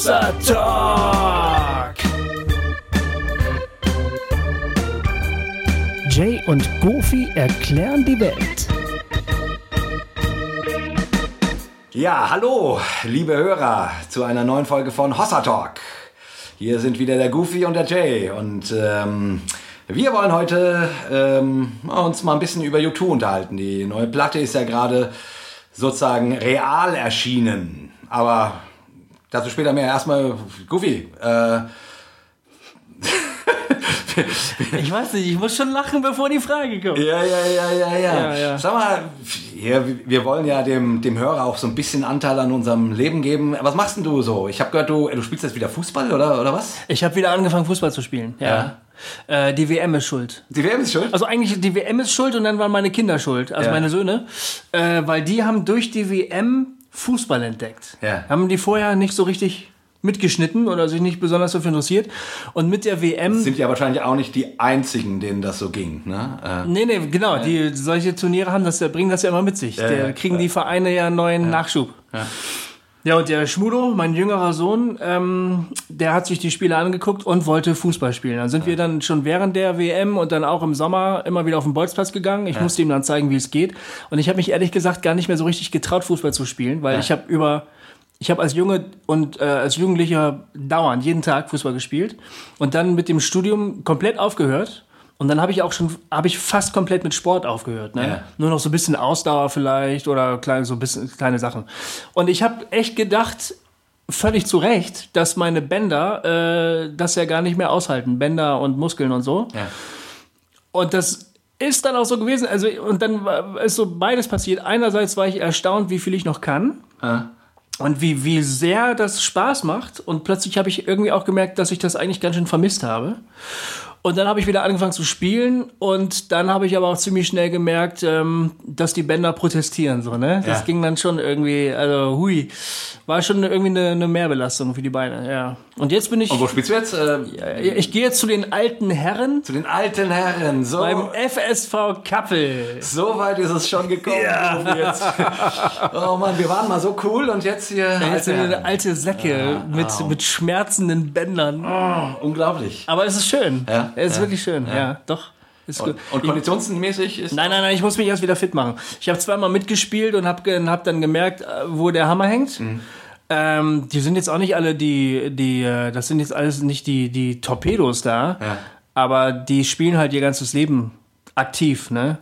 Hossa Talk. Jay und Goofy erklären die Welt. Ja, hallo, liebe Hörer, zu einer neuen Folge von Hossa Talk. Hier sind wieder der Goofy und der Jay und ähm, wir wollen heute ähm, uns mal ein bisschen über U2 unterhalten. Die neue Platte ist ja gerade sozusagen real erschienen, aber dazu später mehr. Erstmal, Goofy, äh, Ich weiß nicht, ich muss schon lachen, bevor die Frage kommt. Ja, ja, ja, ja, ja. Ja, ja. Sag mal, ja, wir wollen ja dem, dem Hörer auch so ein bisschen Anteil an unserem Leben geben. Was machst denn du so? Ich habe gehört, du, du spielst jetzt wieder Fußball oder, oder was? Ich habe wieder angefangen, Fußball zu spielen. Ja. Äh, die WM ist schuld. Die WM ist schuld? Also eigentlich die WM ist schuld und dann waren meine Kinder schuld, also meine Söhne, äh, weil die haben durch die WM Fußball entdeckt. Ja. Haben die vorher nicht so richtig mitgeschnitten oder sich nicht besonders dafür interessiert. Und mit der WM Sind ja wahrscheinlich auch nicht die einzigen, denen das so ging. Ne? Äh, Nee, nee, genau. Die solche Turniere haben das, bringen das ja immer mit sich. Ja, Der kriegen die Vereine ja einen neuen Nachschub. Ja. Und der Schmudo, mein jüngerer Sohn, ähm, der hat sich die Spiele angeguckt und wollte Fußball spielen. Dann sind wir dann schon während der WM und dann auch im Sommer immer wieder auf den Bolzplatz gegangen. Ich musste ihm dann zeigen, wie es geht. Und ich habe mich ehrlich gesagt gar nicht mehr so richtig getraut, Fußball zu spielen, weil ich habe über ich habe als Junge und äh, als Jugendlicher dauernd jeden Tag Fußball gespielt und dann mit dem Studium komplett aufgehört. Und dann habe ich auch schon, habe ich fast komplett mit Sport aufgehört. Ne? Ja. Nur noch so ein bisschen Ausdauer vielleicht oder kleine, so ein bisschen kleine Sachen. Und ich habe echt gedacht, völlig zu Recht, dass meine Bänder äh, das ja gar nicht mehr aushalten. Bänder und Muskeln und so. ja. Und das ist dann auch so gewesen. Also, und dann ist so beides passiert. Einerseits war ich erstaunt, wie viel ich noch kann. Äh, Und wie, wie sehr das Spaß macht. Und plötzlich habe ich irgendwie auch gemerkt, dass ich das eigentlich ganz schön vermisst habe. Und dann habe ich wieder angefangen zu spielen und dann habe ich aber auch ziemlich schnell gemerkt, ähm, dass die Bänder protestieren so, ne? Das Ja. ging dann schon irgendwie, also hui, war schon irgendwie eine, eine Mehrbelastung für die Beine, ja. Und jetzt bin ich, und wo spielst du jetzt? Äh, ich gehe jetzt zu den alten Herren zu den alten Herren. So, beim FSV Kappel. so weit ist es schon gekommen. Jetzt. oh Mann, wir waren mal so cool und jetzt hier. Jetzt sind wir alte Säcke mit, mit schmerzenden Bändern. Unglaublich. Aber es ist schön. Ja? Es ist Ja. wirklich schön. Ja, doch. Ist gut. Und, und konditionsmäßig ist. Nein, nein, nein, ich muss mich erst wieder fit machen. Ich habe zweimal mitgespielt und habe hab dann gemerkt, äh, wo der Hammer hängt. Mhm. Ähm, die sind jetzt auch nicht alle die, die, äh, das sind jetzt alles nicht die, die Torpedos da, Ja. aber die spielen halt ihr ganzes Leben aktiv, ne?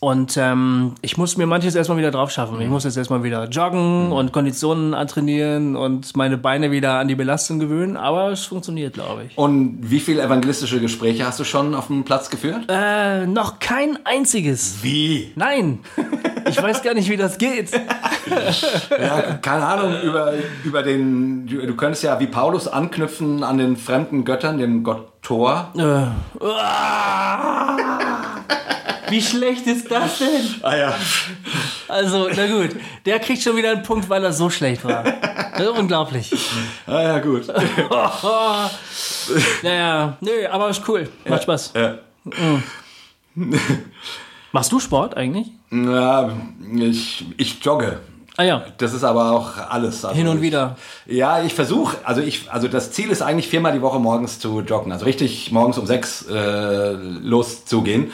Und ähm, ich muss mir manches erstmal wieder drauf schaffen. Ich muss jetzt erstmal wieder joggen und Konditionen antrainieren und meine Beine wieder an die Belastung gewöhnen, aber es funktioniert, glaube ich. Und wie viele evangelistische Gespräche hast du schon auf dem Platz geführt? Äh, noch kein einziges. Wie? Nein, ich weiß gar nicht, wie das geht. Ja, keine Ahnung, über, über den. Du, könntest ja wie Paulus anknüpfen an den fremden Göttern, dem Gott Thor. Äh. Wie schlecht ist das denn? Ah ja. Also, na gut, der kriegt schon wieder einen Punkt, weil er so schlecht war. Ist Unglaublich. Ah ja, gut. Naja, nö, aber ist cool. Macht Spaß. Ja. Machst du Sport eigentlich? Ja, ich, ich jogge. Ah ja, Das ist aber auch alles. Also hin und ich- wieder. Ja, ich versuche, also ich, also das Ziel ist eigentlich viermal die Woche morgens zu joggen, also richtig morgens um sechs äh, loszugehen.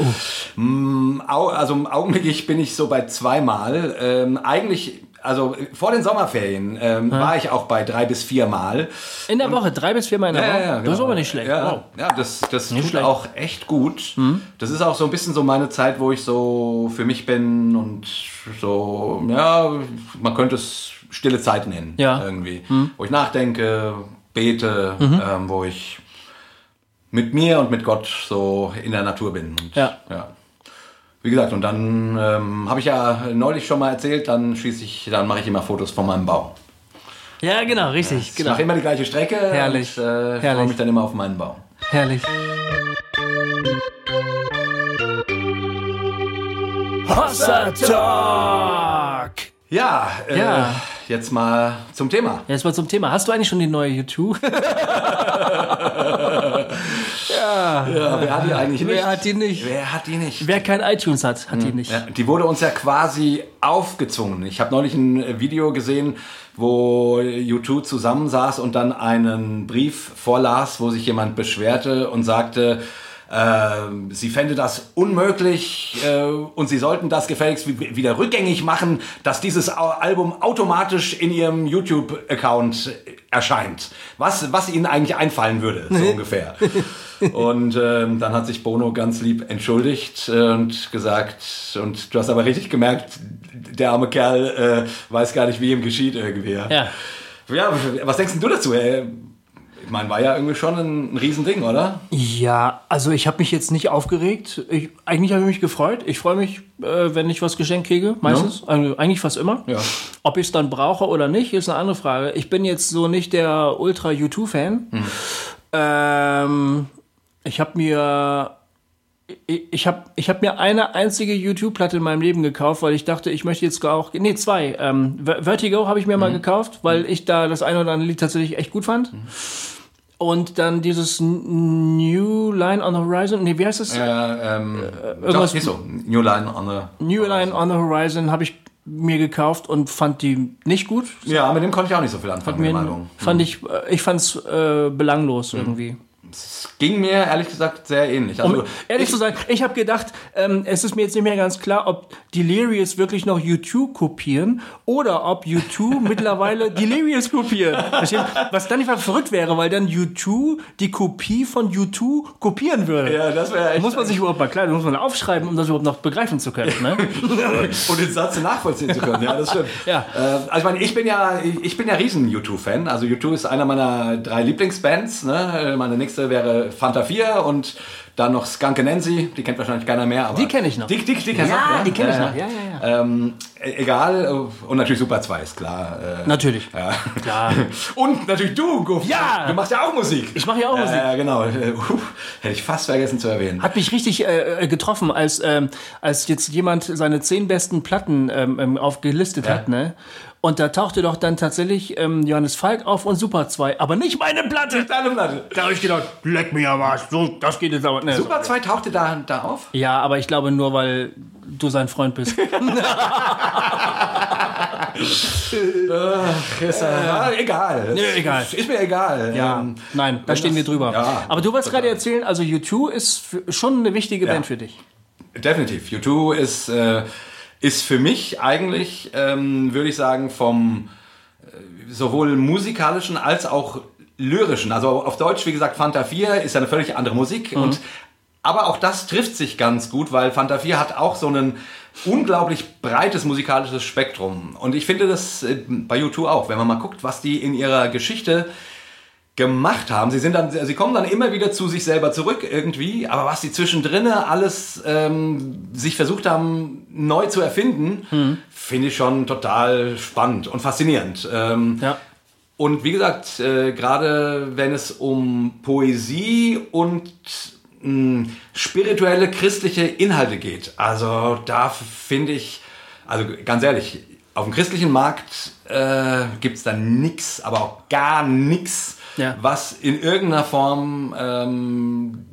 Au, also im Augenblick bin ich so bei zweimal. Ähm, eigentlich, also vor den Sommerferien ähm, war ich auch bei drei bis viermal. In der Woche, drei bis viermal in der Ja, Woche. ja, ja, Das ist genau. aber nicht schlecht. Ja, Wow. ja das, das tut schlecht. auch echt gut. Das ist auch so ein bisschen so meine Zeit, wo ich so für mich bin und so, ja, man könnte es stille Zeit nennen. Ja. Irgendwie. Wo ich nachdenke, bete, ähm, wo ich mit mir und mit Gott so in der Natur bin. Und, Ja. Wie gesagt, und dann ähm, habe ich ja neulich schon mal erzählt, dann schließe ich, dann mache ich immer Fotos von meinem Bau. Ja, genau, richtig. Ich Genau. mache immer die gleiche Strecke Herrlich. und äh, freue Herrlich. mich dann immer auf meinen Bau. Herrlich. Hossa Talk! Ja, äh, Ja. Jetzt mal zum Thema. Jetzt mal zum Thema. Hast du eigentlich schon die neue YouTube? ja. ja. Wer hat die eigentlich nicht? Wer hat die nicht? Wer hat die nicht? Wer kein iTunes hat, hat die nicht. Ja, die wurde uns ja quasi aufgezwungen. Ich habe neulich ein Video gesehen, wo YouTube zusammensaß und dann einen Brief vorlas, wo sich jemand beschwerte und sagte, sie fände das unmöglich äh, und sie sollten das gefälligst wieder rückgängig machen, dass dieses Album automatisch in ihrem YouTube-Account erscheint. Was, was ihnen eigentlich einfallen würde, so ungefähr. Und ähm, dann hat sich Bono ganz lieb entschuldigt und gesagt, und du hast aber richtig gemerkt, der arme Kerl äh, weiß gar nicht, wie ihm geschieht irgendwie. Ja. ja was denkst du dazu? Ey? Ich meine, war ja irgendwie schon ein, ein Riesending, oder? Ja, also ich habe mich jetzt nicht aufgeregt. Ich, eigentlich habe ich mich gefreut. Ich freue mich, äh, wenn ich was geschenkt kriege, meistens. Ja. Also eigentlich fast immer. Ja. Ob ich es dann brauche oder nicht, ist eine andere Frage. Ich bin jetzt so nicht der Ultra-U2-Fan. Mhm. Ähm, ich habe mir ich habe ich hab mir eine einzige YouTube-Platte in meinem Leben gekauft, weil ich dachte, ich möchte jetzt auch, nee, zwei. Ähm, Vertigo habe ich mir mhm. mal gekauft, weil ich da das eine oder andere Lied tatsächlich echt gut fand. Mhm. Und dann dieses New Line on the Horizon, nee, wie heißt das? Äh, ähm, äh, irgendwas, doch, so. New Line on the New Line on the Horizon habe ich mir gekauft und fand die nicht gut. Ja, mit dem konnte ich auch nicht so viel anfangen. Mir, fand mhm. ich, äh, ich fand es äh, belanglos mhm. irgendwie. Es ging mir ehrlich gesagt sehr ähnlich. Also, um ehrlich ich, zu sein, ich habe gedacht, ähm, es ist mir jetzt nicht mehr ganz klar, ob Delirious wirklich noch U2 kopieren oder ob U2 mittlerweile Delirious kopieren. Was dann nicht mal verrückt wäre, weil dann U2 die Kopie von U2 kopieren würde. Ja, das wäre echt. Muss man sich überhaupt mal klar, muss man aufschreiben, um das überhaupt noch begreifen zu können. Ne? Und den Satz nachvollziehen zu können. Ja, das stimmt. Ja. Äh, also ich meine, ich bin ja, ich bin ja riesen U2-Fan. Also U2 ist einer meiner drei Lieblingsbands. Ne? Meine nächste wäre Fanta 4 und dann noch Skunk Nancy, die kennt wahrscheinlich keiner mehr. Aber die kenne ich noch. Die, die, die kennst ja, noch, ja, die kenne ich noch. Ja, ja, ja. Ähm, e-, egal. Und natürlich Super 2 ist klar. Äh, natürlich. Ja. Klar. Und natürlich du, Guff. Ja. Du machst ja auch Musik. Ich mache ja auch Musik. Ja, genau. Uh, hätte ich fast vergessen zu erwähnen. Hat mich richtig äh, getroffen, als, ähm, als jetzt jemand seine zehn besten Platten ähm, ähm aufgelistet hat. Ne? Und da tauchte doch dann tatsächlich ähm, Johannes Falk auf und Super 2, aber nicht meine Platte. Nicht deine Platte. Da habe ich gedacht, leck mich am Arsch, so, das geht jetzt aber nicht. Super 2 tauchte da, da auf? Ja, aber ich glaube nur, weil du sein Freund bist. Ach, ist, äh, ja, egal. Nee, egal. Ist mir egal. Ja, ähm, nein, da stehen wir drüber. Ja, aber du wolltest gerade erzählen, also U2 ist schon eine wichtige ja. Band für dich. Definitiv. U2 ist... Äh, ist für mich eigentlich, ähm, würde ich sagen, vom äh, sowohl musikalischen als auch lyrischen. Also auf Deutsch, wie gesagt, Fanta 4 ist ja eine völlig andere Musik. Mhm. Und, aber auch das trifft sich ganz gut, weil Fanta 4 hat auch so ein unglaublich breites musikalisches Spektrum. Und ich finde das äh, bei U2 auch, wenn man mal guckt, was die in ihrer Geschichte gemacht haben. Sie sind dann, sie kommen dann immer wieder zu sich selber zurück irgendwie, aber was sie zwischendrin alles ähm, sich versucht haben neu zu erfinden, hm. finde ich schon total spannend und faszinierend. Ähm, ja. Und wie gesagt, äh, gerade wenn es um Poesie und mh, hm, spirituelle christliche Inhalte geht, also da finde ich, also ganz ehrlich, auf dem christlichen Markt äh, gibt es da nichts, aber auch gar nichts ja. was in irgendeiner Form ähm,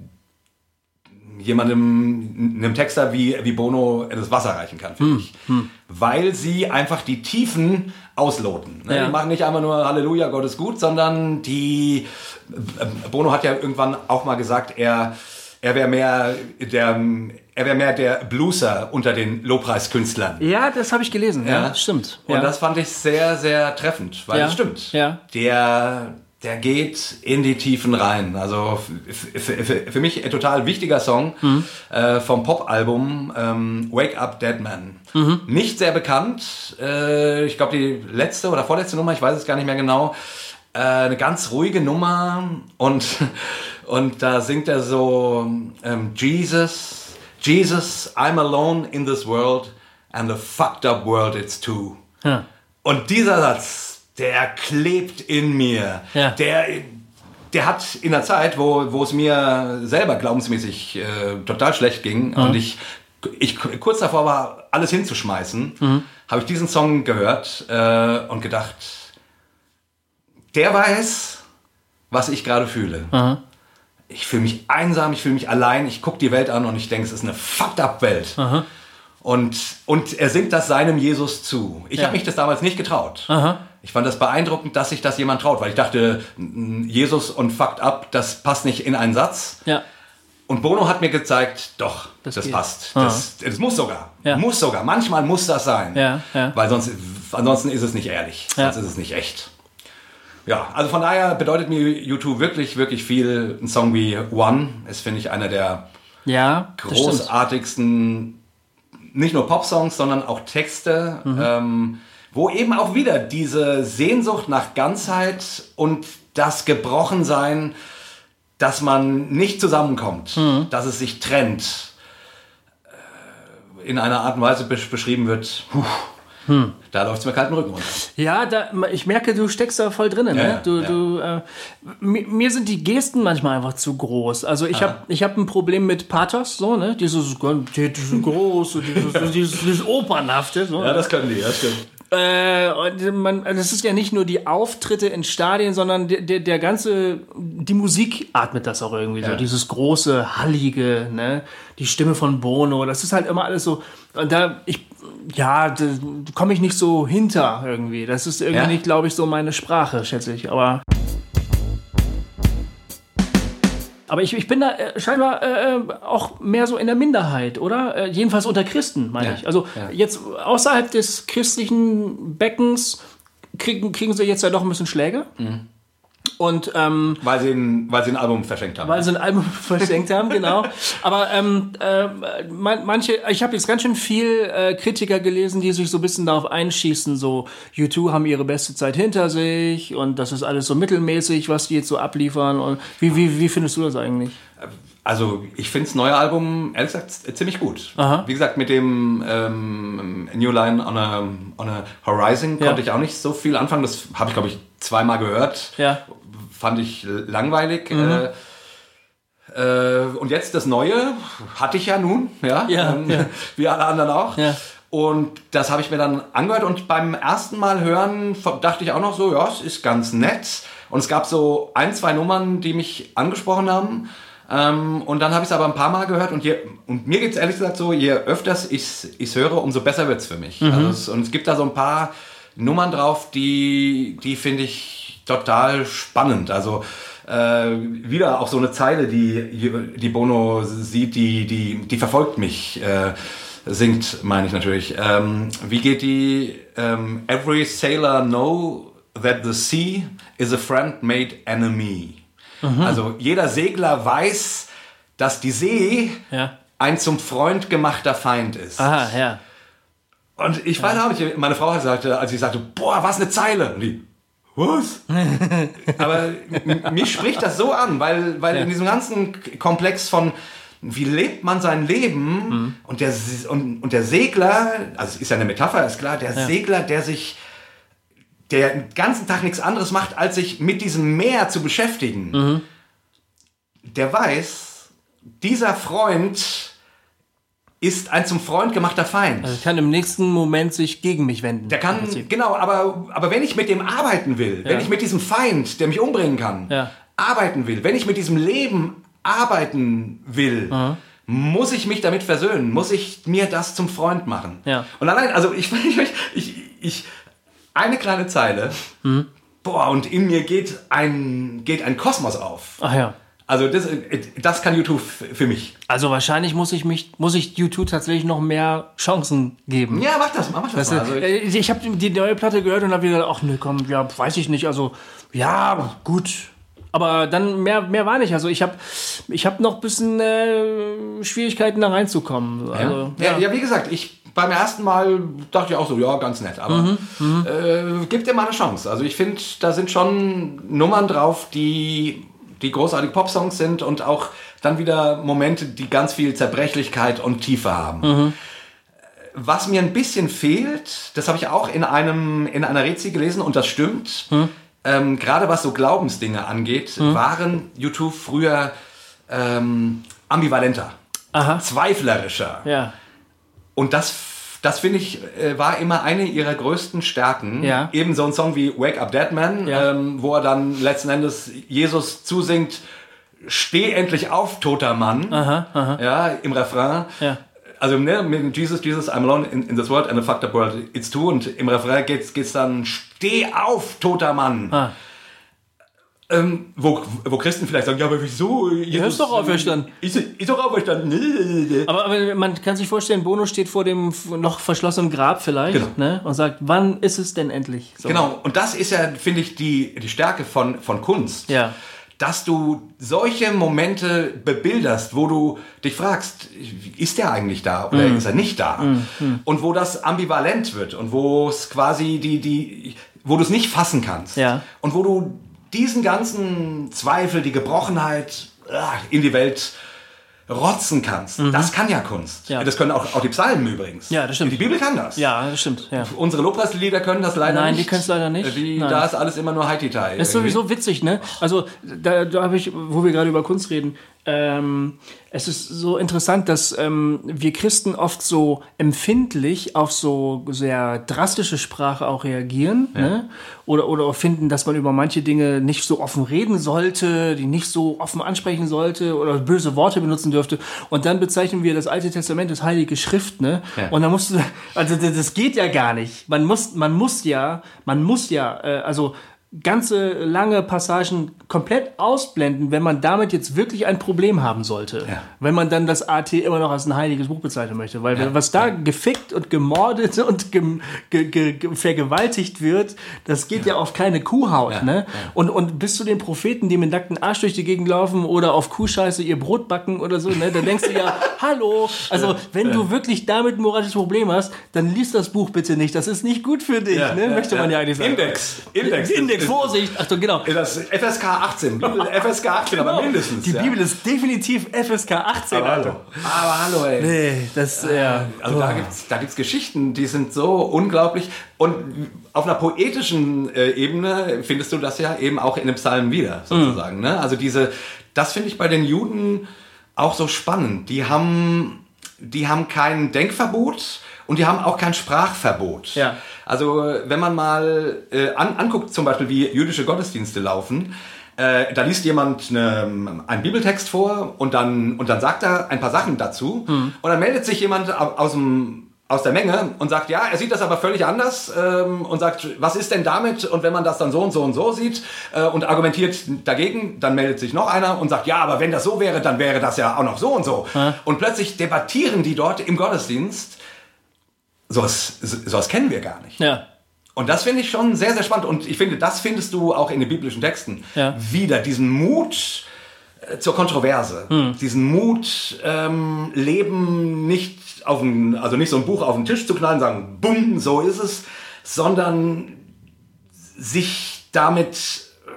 jemandem, einem Texter wie, wie Bono das Wasser reichen kann, finde hm. ich. Hm. Weil sie einfach die Tiefen ausloten. Ne? Ja. Die machen nicht einfach nur Halleluja, Gott ist gut, sondern die. Bono hat ja irgendwann auch mal gesagt, er, er wäre mehr der. Er wäre mehr der Blueser unter den Lobpreiskünstlern. Ja, das habe ich gelesen. Ja, ja stimmt. Und ja. das fand ich sehr, sehr treffend, weil es stimmt. Ja. Der, der geht in die Tiefen rein. Also für mich ein total wichtiger Song mhm. äh, vom Pop-Album ähm, Wake Up Dead Man. Mhm. Nicht sehr bekannt. Äh, ich glaube die letzte oder vorletzte Nummer, ich weiß es gar nicht mehr genau. Äh, eine ganz ruhige Nummer und, und da singt er so ähm, Jesus, Jesus, I'm alone in this world and a fucked up world it's too. Ja. Und dieser Satz, der klebt in mir. Ja. Der, der hat in der Zeit, wo, wo es mir selber glaubensmäßig äh, total schlecht ging mhm. und ich ich kurz davor war, alles hinzuschmeißen, mhm. habe ich diesen Song gehört äh, und gedacht, der weiß, was ich gerade fühle. Mhm. Ich fühle mich einsam, ich fühle mich allein, ich gucke die Welt an und ich denke, es ist eine fucked up Welt. Mhm. Und, und er singt das seinem Jesus zu. Ich ja. habe mich das damals nicht getraut. Aha. Ich fand das beeindruckend, dass sich das jemand traut, weil ich dachte, Jesus und fucked up, das passt nicht in einen Satz. Ja. Und Bono hat mir gezeigt, doch, das, das passt. Das, das, muss sogar. Ja. Muss sogar. Manchmal muss das sein. Ja, ja. Weil sonst, ansonsten ist es nicht ehrlich. Sonst ist es nicht echt. Ja, also von daher bedeutet mir YouTube wirklich, wirklich viel. Ein Song wie One ist, finde ich, einer der großartigsten nicht nur Popsongs, sondern auch Texte, mhm. ähm, wo eben auch wieder diese Sehnsucht nach Ganzheit und das Gebrochensein, dass man nicht zusammenkommt, mhm. dass es sich trennt, äh, in einer Art und Weise beschrieben wird. Puh, hm. Da läuft es mir kalten Rücken runter. Ja, da, ich merke, du steckst da voll drin. Ne? Ja, du, ja. du, äh, mir, sind die Gesten manchmal einfach zu groß. Also ich habe hab ein Problem mit Pathos, so, ne? Dieses groß, dieses, dieses, dieses Opernhafte. So, ja, das können die, das stimmt. Äh, man, also es ist ja nicht nur die Auftritte in Stadien, sondern der, der, der ganze, die Musik atmet das auch irgendwie ja. so. Dieses große, hallige, ne? Die Stimme von Bono, das ist halt immer alles so. Und da, ich, ja, da komme ich nicht so hinter irgendwie. Das ist irgendwie ja? nicht, glaube ich, so meine Sprache, schätze ich. Aber. Aber ich, ich bin da äh, scheinbar äh, äh, auch mehr so in der Minderheit, oder? Äh, jedenfalls unter Christen, meine ja, ich. Also ja. jetzt außerhalb des christlichen Beckens kriegen, kriegen sie jetzt ja doch ein bisschen Schläge. Mhm. Und, ähm, weil, sie ein, weil sie ein Album verschenkt haben. Weil sie ein Album verschenkt haben, genau. Aber ähm, äh, manche, ich habe jetzt ganz schön viel äh, Kritiker gelesen, die sich so ein bisschen darauf einschießen, so U2 haben ihre beste Zeit hinter sich und das ist alles so mittelmäßig, was die jetzt so abliefern. Und wie, wie, wie findest du das eigentlich? Also ich finde das neue Album, ehrlich gesagt, ziemlich gut. Aha. Wie gesagt, mit dem ähm, New Line on a, on a Horizon ja. konnte ich auch nicht so viel anfangen. Das habe ich, glaube ich, zweimal gehört. Ja fand ich langweilig. Mhm. Äh, äh, und jetzt das Neue hatte ich ja nun, ja, ja, ähm, ja. wie alle anderen auch. Ja. Und das habe ich mir dann angehört und beim ersten Mal hören dachte ich auch noch so, ja, es ist ganz nett. Und es gab so ein, zwei Nummern, die mich angesprochen haben. Ähm, und dann habe ich es aber ein paar Mal gehört und, je, und mir geht es ehrlich gesagt so, je öfters ich es höre, umso besser wird es für mich. Mhm. Also es, und es gibt da so ein paar Nummern drauf, die, die finde ich total spannend. Also äh, wieder auch so eine Zeile, die, die Bono sieht, die, die, die verfolgt mich. Äh, singt, meine ich natürlich. Ähm, wie geht die? Ähm, Every sailor know that the sea is a friend made enemy. Mhm. Also jeder Segler weiß, dass die See ja. ein zum Freund gemachter Feind ist. Aha, ja. Und ich weiß ja. auch nicht, meine Frau sagte, als ich sagte, boah, was eine Zeile. Und die, was? Aber mich spricht das so an, weil, weil ja. in diesem ganzen Komplex von wie lebt man sein Leben mhm. und, der, und, und der Segler, also ist ja eine Metapher, ist klar, der ja. Segler, der sich, der den ganzen Tag nichts anderes macht, als sich mit diesem Meer zu beschäftigen, mhm. der weiß, dieser Freund ist ein zum Freund gemachter Feind. Also kann im nächsten Moment sich gegen mich wenden. Der kann, genau, aber, aber wenn ich mit dem arbeiten will, ja. wenn ich mit diesem Feind, der mich umbringen kann, ja. arbeiten will, wenn ich mit diesem Leben arbeiten will, mhm. muss ich mich damit versöhnen, muss ich mir das zum Freund machen. Ja. Und allein, also ich, ich, ich, ich eine kleine Zeile, mhm. boah, und in mir geht ein, geht ein Kosmos auf. Ach ja. Also das, das kann YouTube für mich. Also wahrscheinlich muss ich mich, muss ich YouTube tatsächlich noch mehr Chancen geben. Ja, mach das, mach das weißt mal. Also äh, ich, ich habe die neue Platte gehört und habe wieder, ach ne, komm, ja, weiß ich nicht. Also ja, gut. Aber dann mehr, mehr war nicht. Also ich habe ich hab noch ein bisschen äh, Schwierigkeiten da reinzukommen. Also, ja. Ja. ja, wie gesagt, ich beim ersten Mal dachte ich auch so, ja, ganz nett. Aber mhm, mhm. äh, gib dir mal eine Chance. Also ich finde, da sind schon Nummern drauf, die die großartige Popsongs sind und auch dann wieder Momente, die ganz viel Zerbrechlichkeit und Tiefe haben. Mhm. Was mir ein bisschen fehlt, das habe ich auch in einem in einer Rezi gelesen und das stimmt. Mhm. Ähm, Gerade was so Glaubensdinge angeht, mhm. waren YouTube früher ähm, ambivalenter, Aha. zweiflerischer. Ja. Und das, das finde ich, äh, war immer eine ihrer größten Stärken. Ja. Eben so ein Song wie Wake Up Dead Man, Ja. ähm, wo er dann letzten Endes Jesus zusingt, steh endlich auf, toter Mann. Ja, im Refrain. Ja. Also ne, mit Jesus, Jesus, I'm alone in, in this world and a fucked up world, it's true. Und im Refrain geht's, geht's dann, steh auf, toter Mann. Ah. Ähm, wo, wo Christen vielleicht sagen, ja, aber wieso? Jesus, ist doch auferstanden. Ist, ist doch auferstanden. Aber, aber man kann sich vorstellen, Bono steht vor dem noch verschlossenen Grab vielleicht Genau. ne, und sagt, wann ist es denn endlich? So. Genau, und das ist ja, finde ich, die, die Stärke von, von Kunst. Ja. Dass du solche Momente bebilderst, wo du dich fragst, ist der eigentlich da oder Mhm. ist er nicht da? Und wo das ambivalent wird und wo es quasi die, die, wo du es nicht fassen kannst. Ja. Und wo du diesen ganzen Zweifel, die Gebrochenheit ah, in die Welt rotzen kannst. Das kann ja Kunst. Mhm. Ja. Das können auch, auch die Psalmen übrigens. Ja, das stimmt. Die Bibel kann das. Ja, das stimmt. Ja. Unsere Lobpreislieder können das leider Nein, nicht. die können's leider nicht. Die, Nein. Da ist alles immer nur Haiti-Tai. Das ist sowieso witzig, ne? Also, da, da habe ich, wo wir gerade über Kunst reden, ähm, es ist so interessant, dass ähm, wir Christen oft so empfindlich auf so sehr drastische Sprache auch reagieren, ne? Oder, oder finden, dass man über manche Dinge nicht so offen reden sollte, die nicht so offen ansprechen sollte oder böse Worte benutzen dürfte. Und dann bezeichnen wir das Alte Testament als Heilige Schrift, ne? Ja. Und dann musst du, also das das geht ja gar nicht. Man muss, man muss ja, man muss ja, äh, also ganze lange Passagen komplett ausblenden, wenn man damit jetzt wirklich ein Problem haben sollte. Ja. Wenn man dann das AT immer noch als ein heiliges Buch bezeichnen möchte. Weil was da gefickt und gemordet und ge, ge, ge, vergewaltigt wird, das geht ja, auf keine Kuhhaut. Ja, Ne? Und, und bis zu den Propheten, die mit nackten Arsch durch die Gegend laufen oder auf Kuhscheiße ihr Brot backen oder so, ne? da denkst du ja, hallo, also wenn du wirklich damit ein moralisches Problem hast, dann liest das Buch bitte nicht. Das ist nicht gut für dich, Ja, ne? ja, möchte man ja, ja. eigentlich sagen. Index. Index. Index, Das- Vorsicht. Achtung, genau. Das FSK 18. Bibel FSK 18, aber mindestens. Die ja. Bibel ist definitiv FSK 18, Aber hallo. Aber hallo, ey. Nee, das, ja. Also da gibt's da gibt's Geschichten, die sind so unglaublich. Und auf einer poetischen äh, Ebene findest du das ja eben auch in dem Psalm wieder, sozusagen. Mhm. Ne? Also diese, das finde ich bei den Juden auch so spannend. Die haben, die haben kein Denkverbot und die haben auch kein Sprachverbot. Ja. Also wenn man mal äh, an, anguckt, zum Beispiel wie jüdische Gottesdienste laufen, äh, da liest jemand eine, einen Bibeltext vor und dann, und dann sagt er ein paar Sachen dazu und dann meldet sich jemand au- aus dem aus der Menge und sagt, ja, er sieht das aber völlig anders ähm, und sagt, was ist denn damit? Und wenn man das dann so und so und so sieht äh, und argumentiert dagegen, dann meldet sich noch einer und sagt, ja, aber wenn das so wäre, dann wäre das ja auch noch so und so. Und plötzlich debattieren die dort im Gottesdienst. Sowas, sowas kennen wir gar nicht. Ja. Und das finde ich schon sehr, sehr spannend. Und ich finde, das findest du auch in den biblischen Texten Ja. wieder. Diesen Mut äh, zur Kontroverse. Hm. Diesen Mut, ähm, Leben nicht auf ein, also nicht so ein Buch auf den Tisch zu knallen, sagen, bumm, so ist es, sondern sich damit äh,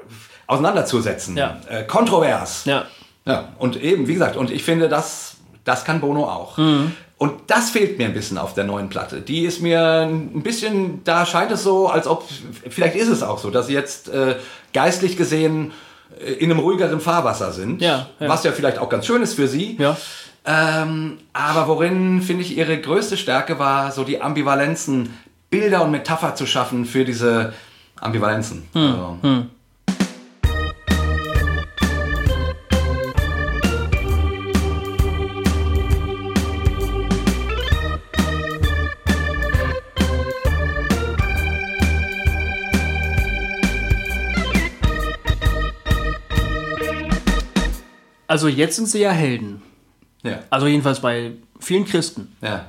auseinanderzusetzen. Ja. Äh, kontrovers. Ja. Ja, und eben, wie gesagt, und ich finde, das, das kann Bono auch. Und das fehlt mir ein bisschen auf der neuen Platte. Die ist mir ein bisschen, da scheint es so, als ob, vielleicht ist es auch so, dass sie jetzt äh, geistlich gesehen äh, in einem ruhigeren Fahrwasser sind. Ja, ja. Was ja vielleicht auch ganz schön ist für sie. Ja. Ähm, aber worin, finde ich, ihre größte Stärke war, so die Ambivalenzen, Bilder und Metapher zu schaffen für diese Ambivalenzen. Also, Also jetzt sind sie ja Helden. ja. Also jedenfalls bei vielen Christen. Ja.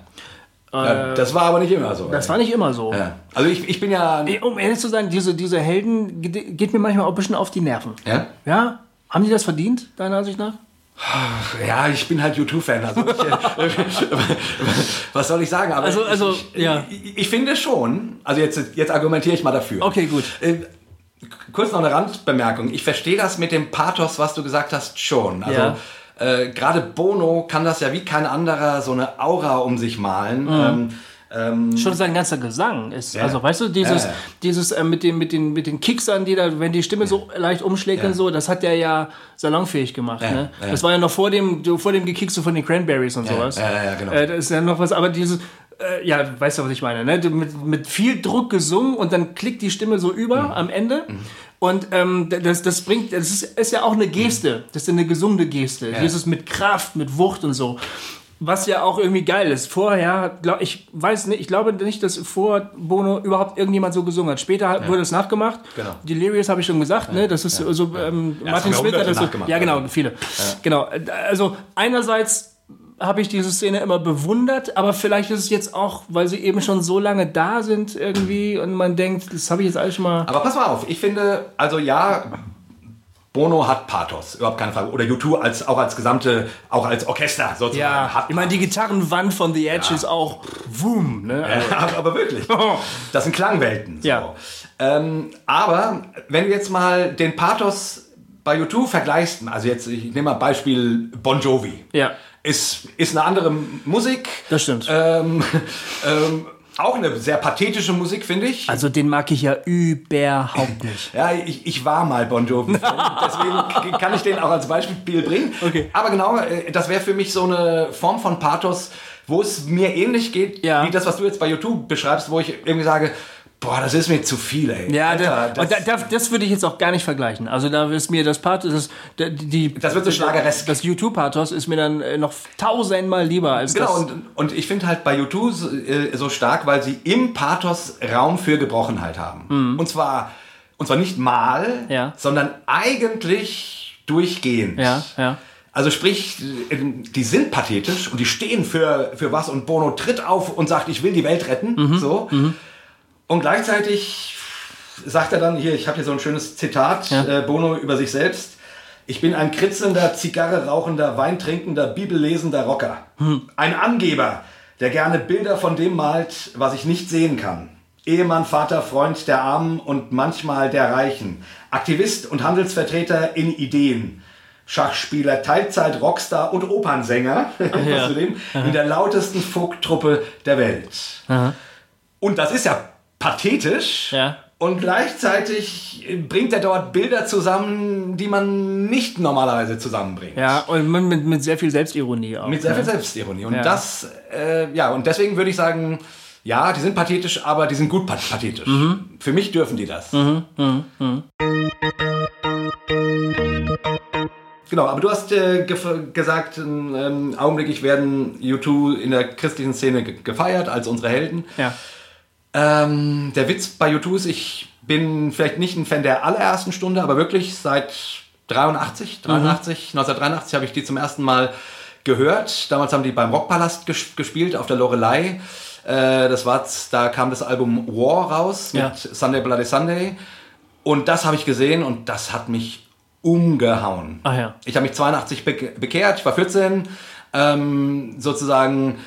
ja. Das war aber nicht immer so. Das war nicht immer so. ja. Also ich, ich bin ja. Um ehrlich zu sein, diese, diese Helden geht mir manchmal auch ein bisschen auf die Nerven. Ja? Ja? Haben die das verdient, deiner Ansicht nach? Ja, ich bin halt U2-Fan. Also ich, äh, was soll ich sagen? Aber Also- also, ich, ja. Ich, ich finde schon, also jetzt, jetzt argumentiere ich mal dafür. Okay, gut. Kurz noch eine Randbemerkung. Ich verstehe das mit dem Pathos, was du gesagt hast, schon. Also Ja. äh, gerade Bono kann das ja wie kein anderer so eine Aura um sich malen. Mhm. Ähm, Ähm, Schon sein ganzer Gesang ist, ja. also weißt du, dieses, ja, ja. dieses äh, mit, den, mit, den, mit den Kicksern, die da, wenn die Stimme so leicht umschlägt und so, das hat der ja salonfähig gemacht. Ne? Das war ja noch vor dem, vor dem Gekickst von den Cranberries und sowas. Ja, ja, genau. Äh, das ist ja noch was, aber dieses, äh, ja, weißt du, was ich meine, ne? Mit, mit viel Druck gesungen und dann klickt die Stimme so über mhm. am Ende. Mhm. Und ähm, das, das bringt, das ist, ist, ja auch eine Geste. Das ist eine gesunde Geste. Ja. Dieses mit Kraft, mit Wucht und so. Was ja auch irgendwie geil ist. Vorher, glaub, ich weiß nicht, ich glaube nicht, dass vor Bono überhaupt irgendjemand so gesungen hat. Später ja. wurde es nachgemacht. Genau. Delirious habe ich schon gesagt, ne? Das ist ja. so, ähm, Martin Smith hat das so. Ja, genau, viele. Genau. Also einerseits habe ich diese Szene immer bewundert, aber vielleicht ist es jetzt auch, weil sie eben schon so lange da sind irgendwie und man denkt, das habe ich jetzt alles schon mal. Aber pass mal auf, ich finde, also ja, Bono hat Pathos, überhaupt keine Frage. Oder U2 als, auch als gesamte, auch als Orchester sozusagen. Ja, hat ich meine, die Gitarrenwand von The Edge ja. ist auch Wum. Ne? Ja, aber, aber, wirklich. Das sind Klangwelten. So. Ja. Ähm, aber wenn du jetzt mal den Pathos bei U2 vergleichst, also jetzt, ich nehme mal Beispiel Bon Jovi. Ja ist, ist eine andere Musik. Das stimmt. Ähm, ähm, auch eine sehr pathetische Musik, finde ich. Also den mag ich ja überhaupt nicht. ja, ich, ich war mal Bon Jovi. deswegen kann ich den auch als Beispiel bringen. Okay. Aber genau, äh, das wäre für mich so eine Form von Pathos, wo es mir ähnlich geht, ja. wie das, was du jetzt bei YouTube beschreibst, wo ich irgendwie sage, Boah, das ist mir zu viel, ey. Ja, Alter, das, da, da, das würde ich jetzt auch gar nicht vergleichen. Also da ist mir das Pathos, das, die, das wird so schlageresk. Das YouTube-Pathos ist mir dann äh, noch tausendmal lieber als genau, das. Genau, und, und ich finde halt bei YouTube so, äh, so, stark, weil sie im Pathos Raum für Gebrochenheit haben. Mhm. Und zwar, und zwar nicht mal, ja. sondern eigentlich durchgehend. Ja, ja. Also sprich, äh, die sind pathetisch und die stehen für, für was und Bono tritt auf und sagt, ich will die Welt retten. Mhm. So. Mhm. Und gleichzeitig sagt er dann hier, ich habe hier so ein schönes Zitat, ja. äh, Bono über sich selbst. Ich bin ein kritzelnder, Zigarre rauchender, Weintrinkender, Bibellesender Rocker. Hm. Ein Angeber, der gerne Bilder von dem malt, was ich nicht sehen kann. Ehemann, Vater, Freund der Armen und manchmal der Reichen. Aktivist und Handelsvertreter in Ideen. Schachspieler, Teilzeit, Rockstar und Opernsänger ja. in der lautesten Folktruppe der Welt. Aha. Und das ist ja pathetisch. Ja. Und gleichzeitig bringt er dort Bilder zusammen, die man nicht normalerweise zusammenbringt. Ja, und mit, mit sehr viel Selbstironie auch. Mit sehr ne? viel Selbstironie. Und ja. das, äh, ja, und deswegen würde ich sagen, ja, die sind pathetisch, aber die sind gut pathetisch. Mhm. Für mich dürfen die das. Mhm. Mhm. mhm. Genau, aber du hast äh, gesagt, ähm, augenblicklich werden U2 in der christlichen Szene gefeiert als unsere Helden. Ja. Ähm, der Witz bei YouTube ist, ich bin vielleicht nicht ein Fan der allerersten Stunde, aber wirklich seit 83, 83, mhm. 1983 habe ich die zum ersten Mal gehört. Damals haben die beim Rockpalast ges gespielt auf der Lorelei. Äh, das war, da kam das Album War raus mit ja. Sunday Bloody Sunday. Und das habe ich gesehen und das hat mich umgehauen. Ach ja. Ich habe mich 82 be bekehrt, ich war 14, ähm, sozusagen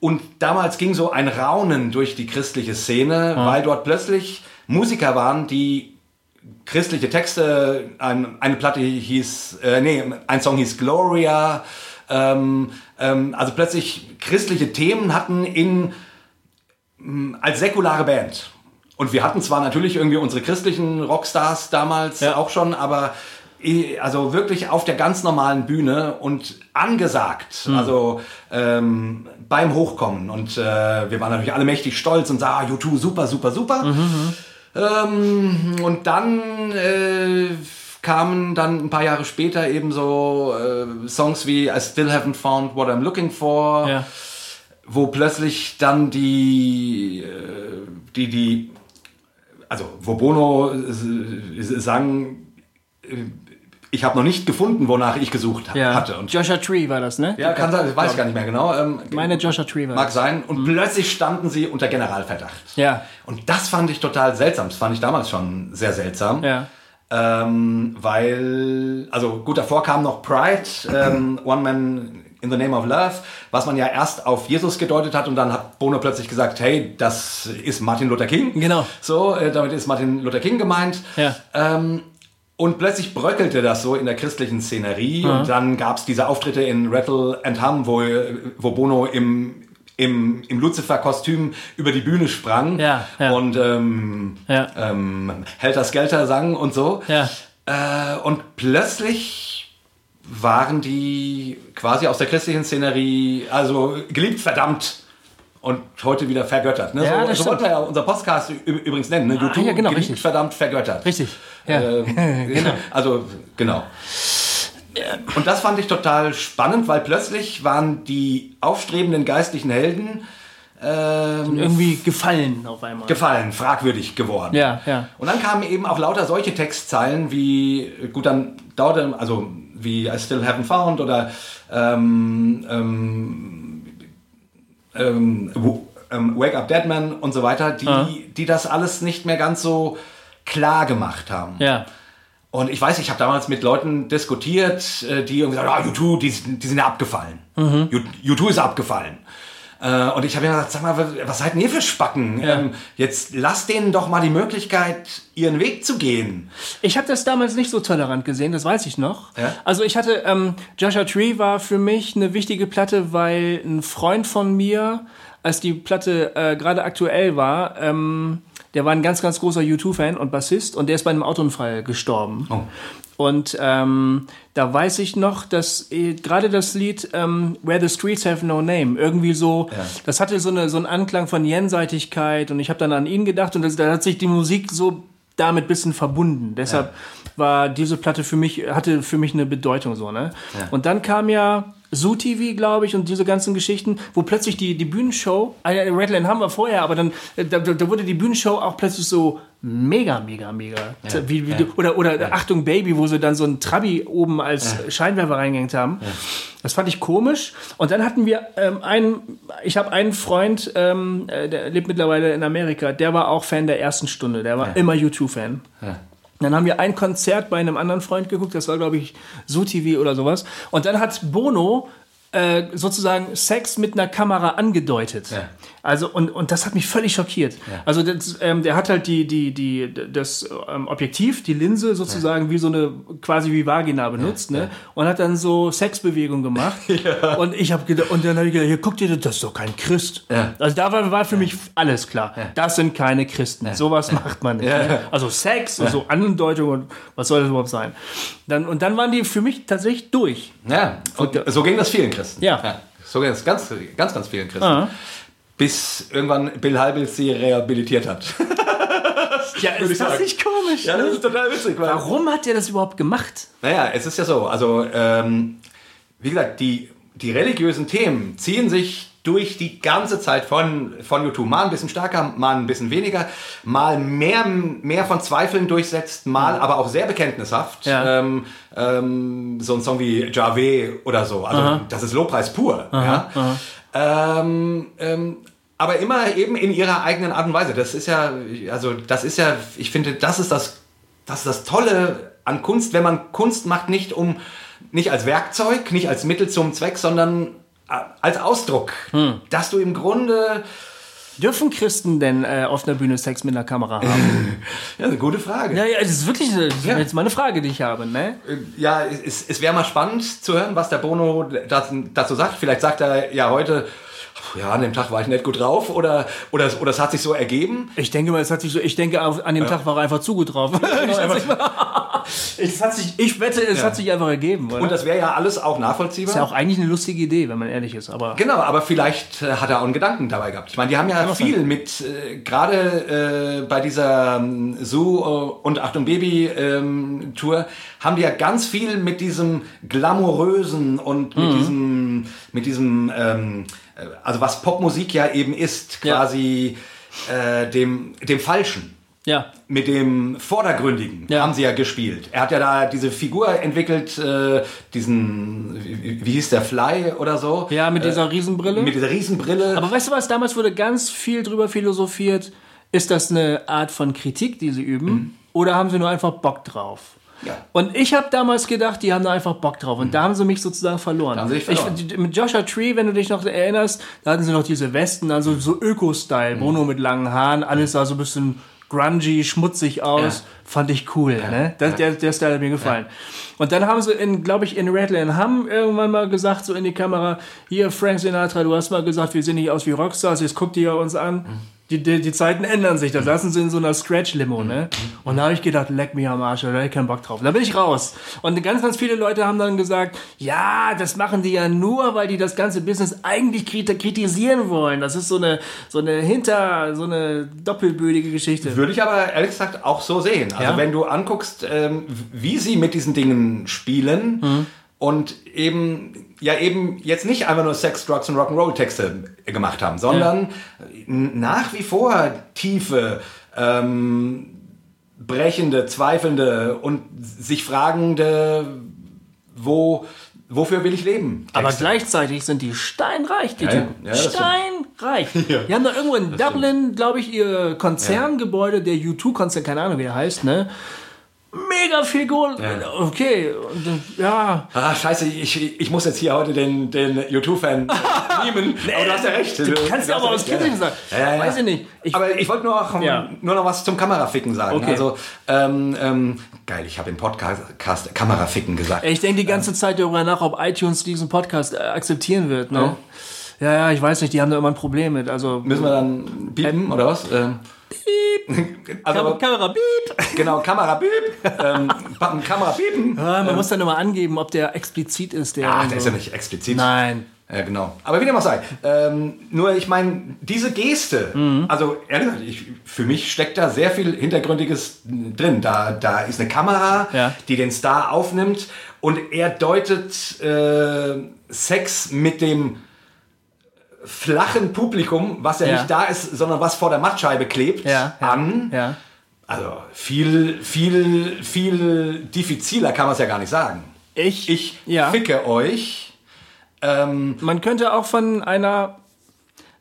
und damals ging so ein Raunen durch die christliche Szene, ja. weil dort plötzlich Musiker waren, die christliche Texte, ein, eine Platte hieß, äh, nee, ein Song hieß Gloria, ähm, ähm, also plötzlich christliche Themen hatten in, mm, als säkulare Band. Und wir hatten zwar natürlich irgendwie unsere christlichen Rockstars damals ja. auch schon, aber also wirklich auf der ganz normalen Bühne und angesagt, mhm. also ähm, beim Hochkommen. Und äh, wir waren natürlich alle mächtig stolz und sagen, ah, U2, super, super, super. Mhm. Ähm, und dann äh, kamen dann ein paar Jahre später eben so äh, Songs wie I Still Haven't Found What I'm Looking For, ja. wo plötzlich dann die, äh, die, die, also wo Bono sang, äh, ich habe noch nicht gefunden, wonach ich gesucht ja. hatte. Und Joshua Tree war das, ne? Ja, kann sein, das weiß ich gar nicht mehr genau. Ähm, Meine Joshua Tree war Mag das. sein. Und mhm. plötzlich standen sie unter Generalverdacht. Ja. Und das fand ich total seltsam. Das fand ich damals schon sehr seltsam. Ja. Ähm, weil, also gut, davor kam noch Pride, ähm, One Man in the Name of Love, was man ja erst auf Jesus gedeutet hat und dann hat Bono plötzlich gesagt, hey, das ist Martin Luther King. Genau. So, äh, damit ist Martin Luther King gemeint. Ja. Ähm, und plötzlich bröckelte das so in der christlichen Szenerie. Mhm. Und dann gab es diese Auftritte in Rattle and Hum, wo, wo Bono im im, im Lucifer-Kostüm über die Bühne sprang Ja, ja. und ähm, Ja. ähm, Helter Skelter sang und so. Ja. Äh, und plötzlich waren die quasi aus der christlichen Szenerie, also geliebt, verdammt und heute wieder vergöttert. Ne? Ja, so das so wollten wir ja unser Podcast übrigens nennen. Ne? YouTube, ja, genau, geliebt, richtig. verdammt, vergöttert. Richtig. Ja. Ähm, Also, genau. Und das fand ich total spannend, weil plötzlich waren die aufstrebenden geistlichen Helden ähm, Irgendwie gefallen auf einmal. gefallen, fragwürdig geworden. Ja, ja. Und dann kamen eben auch lauter solche Textzeilen wie, gut, dann dauerte, also wie I Still Haven't Found oder ähm, ähm, ähm, ähm, Wake Up Dead Man und so weiter, die, die das alles nicht mehr ganz so klar gemacht haben. ja. Und ich weiß, ich habe damals mit Leuten diskutiert, äh, die irgendwie sagen, ah, U2, die, sind- die sind ja abgefallen. Mhm. U- U2 ist abgefallen. Äh, Und ich habe mir gesagt, sag mal, was- seid ihr für Spacken? Ähm, Jetzt lasst denen doch mal die Möglichkeit, ihren Weg zu gehen. Ich habe das damals nicht so tolerant gesehen, das weiß ich noch. Ja? Also ich hatte, ähm, Joshua Tree war für mich eine wichtige Platte, weil ein Freund von mir, als die Platte äh, gerade aktuell war, ähm, der war ein ganz, ganz großer U2-Fan und Bassist und der ist bei einem Autounfall gestorben. Oh. Und ähm, da weiß ich noch, dass äh, gerade das Lied ähm, Where the Streets Have No Name irgendwie so, das hatte so, eine, so einen Anklang von Jenseitigkeit und ich habe dann an ihn gedacht und das, da hat sich die Musik so damit ein bisschen verbunden. Deshalb war diese Platte für mich, hatte für mich eine Bedeutung so, ne? Und dann kam ja Zoo TV, glaube ich, und diese ganzen Geschichten, wo plötzlich die, die Bühnenshow, äh, Redline haben wir vorher, aber dann, äh, da, da wurde die Bühnenshow auch plötzlich so mega, mega, mega. Wie, wie du, oder oder Achtung Baby, wo sie dann so einen Trabi oben als Scheinwerfer reingehängt haben. Das fand ich komisch. Und dann hatten wir ähm, einen, ich habe einen Freund, ähm, äh, der lebt mittlerweile in Amerika, der war auch Fan der ersten Stunde, der war immer U2-Fan. Dann haben wir ein Konzert bei einem anderen Freund geguckt, das war, glaube ich, Zoo TV oder sowas. Und dann hat Bono äh, sozusagen Sex mit einer Kamera angedeutet. Ja. Also, und, und das hat mich völlig schockiert. Also, das, ähm, der hat halt die, die, die, das ähm, Objektiv, die Linse sozusagen wie so eine, quasi wie Vagina benutzt, ne? Und hat dann so Sexbewegungen gemacht. Und ich habe gedacht, und dann habe ich gedacht, hier, guck dir das, ist doch kein Christ. Ja. Also, da war, war für mich alles klar. Das sind keine Christen. Sowas macht man nicht. Ne? Also, Sex und so Andeutung und was soll das überhaupt sein? Dann, und dann waren die für mich tatsächlich durch. Ja, und so ging das vielen Christen. Ja. so ging das ganz, ganz, ganz vielen Christen. Ah. Bis irgendwann Bill Hybels sie rehabilitiert hat. Ja, ist das nicht komisch? ja, das ist total witzig. Warum hat der das überhaupt gemacht? Naja, es ist ja so, also ähm, wie gesagt, die, die religiösen Themen ziehen sich durch die ganze Zeit von, von YouTube. Mal ein bisschen stärker, mal ein bisschen weniger, mal mehr, mehr von Zweifeln durchsetzt, mal aber auch sehr bekenntnishaft. Ja. Ähm, ähm, so ein Song wie Jave oder so. Also das ist Lobpreis pur. ja. Ähm, ähm, aber immer eben in ihrer eigenen Art und Weise. Das ist ja, also das ist ja, ich finde, das ist das, das ist das Tolle an Kunst, wenn man Kunst macht, nicht um, nicht als Werkzeug, nicht als Mittel zum Zweck, sondern äh, als Ausdruck, dass du im Grunde, Dürfen Christen denn äh, auf einer Bühne Sex mit einer Kamera haben? ja, eine gute Frage. ja, ja, das ist wirklich eine, das Ja. jetzt mal eine Frage, die ich habe, ne? Ja, es, es wäre mal spannend zu hören, was der Bono dazu, dazu sagt. Vielleicht sagt er ja heute, ja, an dem Tag war ich nicht gut drauf oder, oder, oder es hat sich so ergeben. Ich denke mal, es hat sich so, ich denke, an dem Tag war er einfach zu gut drauf. ich, es hat sich, ich wette, es hat sich einfach ergeben, oder? Und das wäre ja alles auch nachvollziehbar. ist ja auch eigentlich eine lustige Idee, wenn man ehrlich ist, aber. Genau, aber vielleicht äh, hat er auch einen Gedanken dabei gehabt. Ich meine, die haben ja viel mit, äh, gerade äh, bei dieser ähm, Zoo äh, und Achtung Baby ähm, Tour, haben die ja ganz viel mit diesem glamourösen und mit diesem, mit diesem, ähm, äh, also was Popmusik ja eben ist, Ja. quasi äh, dem, dem Falschen. Ja. Mit dem Vordergründigen Ja. haben sie ja gespielt. Er hat ja da diese Figur entwickelt, äh, diesen, wie, wie hieß der, Fly oder so. Ja, mit dieser Riesenbrille. Mit dieser Riesenbrille. Aber weißt du was, damals wurde ganz viel drüber philosophiert. Ist das eine Art von Kritik, die sie üben? Oder haben sie nur einfach Bock drauf? Ja. Und ich habe damals gedacht, die haben da einfach Bock drauf. Und da haben sie mich sozusagen verloren. Da haben sie verloren. Ich, mit Joshua Tree, wenn du dich noch erinnerst, da hatten sie noch diese Westen, also so Öko-Style. Bono mit langen Haaren, alles sah so ein bisschen grungy, schmutzig aus. Ja. Fand ich cool. Ja. Ne? Das, der, der Style hat mir gefallen. Und dann haben sie, in, glaube ich, in in Hamm irgendwann mal gesagt, so in die Kamera, hier Frank Sinatra, du hast mal gesagt, wir sehen nicht aus wie Rockstars, jetzt guckt ihr uns an. Mhm die, die, die, Zeiten ändern sich. Das lassen sie in so einer Scratch-Limo, ne? Und da habe ich gedacht, leck mich am Arsch, da habe ich keinen Bock drauf. Da bin ich raus. Und ganz, ganz viele Leute haben dann gesagt, ja, das machen die ja nur, weil die das ganze Business eigentlich kritisieren wollen. Das ist so eine, so eine hinter, so eine doppelbödige Geschichte. Würde ich aber ehrlich gesagt auch so sehen. Also ja? wenn du anguckst, ähm, wie sie mit diesen Dingen spielen, mhm und eben ja eben jetzt nicht einfach nur Sex, Drugs und Rock'n'Roll Texte gemacht haben, sondern ja. nach wie vor tiefe, ähm, brechende, zweifelnde und sich fragende, wo wofür will ich leben? Texte. Aber gleichzeitig sind die steinreich, die ja, Typen. Ja, steinreich. Ja. Die haben da irgendwo in Dublin, glaube ich, ihr Konzerngebäude, der U2-Konzern, keine Ahnung, wie der heißt, ne? Mega viel Gold. Ja. Okay, ja. Ah, scheiße, ich, ich muss jetzt hier heute den, den YouTube-Fan nehmen. aber du hast ja recht. Du, du kannst ja aber was Kritisches sagen. Ja, ja, Weiß ich nicht. Ich, aber ich wollte nur, noch, nur noch was zum Kameraficken sagen. Okay. Also, ähm, ähm, geil, ich habe im Podcast Kameraficken gesagt. Ich denke die ganze Zeit darüber nach, ob iTunes diesen Podcast äh, akzeptieren wird. Ne? Ja, ja, ich weiß nicht, die haben da immer ein Problem mit. Also, Müssen wir dann bieten, äh, oder was? Piep. Also, Kam Kamera piep. Genau, Kamera piep. Ähm, Kamera piepen. Ja, man ähm, muss dann immer angeben, ob der explizit ist. Der Ach, der ist ja nicht explizit. Nein. Ja, genau. Aber wie dem auch sei. Ähm, nur, ich meine, diese Geste, mhm. also ehrlich gesagt, ich, für mich steckt da sehr viel Hintergründiges drin. Da, da ist eine Kamera, ja. die den Star aufnimmt und er deutet äh, Sex mit dem flachen Publikum, was ja, ja, nicht da ist, sondern was vor der Mattscheibe klebt, ja, ja, an. Also viel, viel, viel diffiziler kann man es ja gar nicht sagen. Ich, ich ficke euch. Ähm, man könnte auch von einer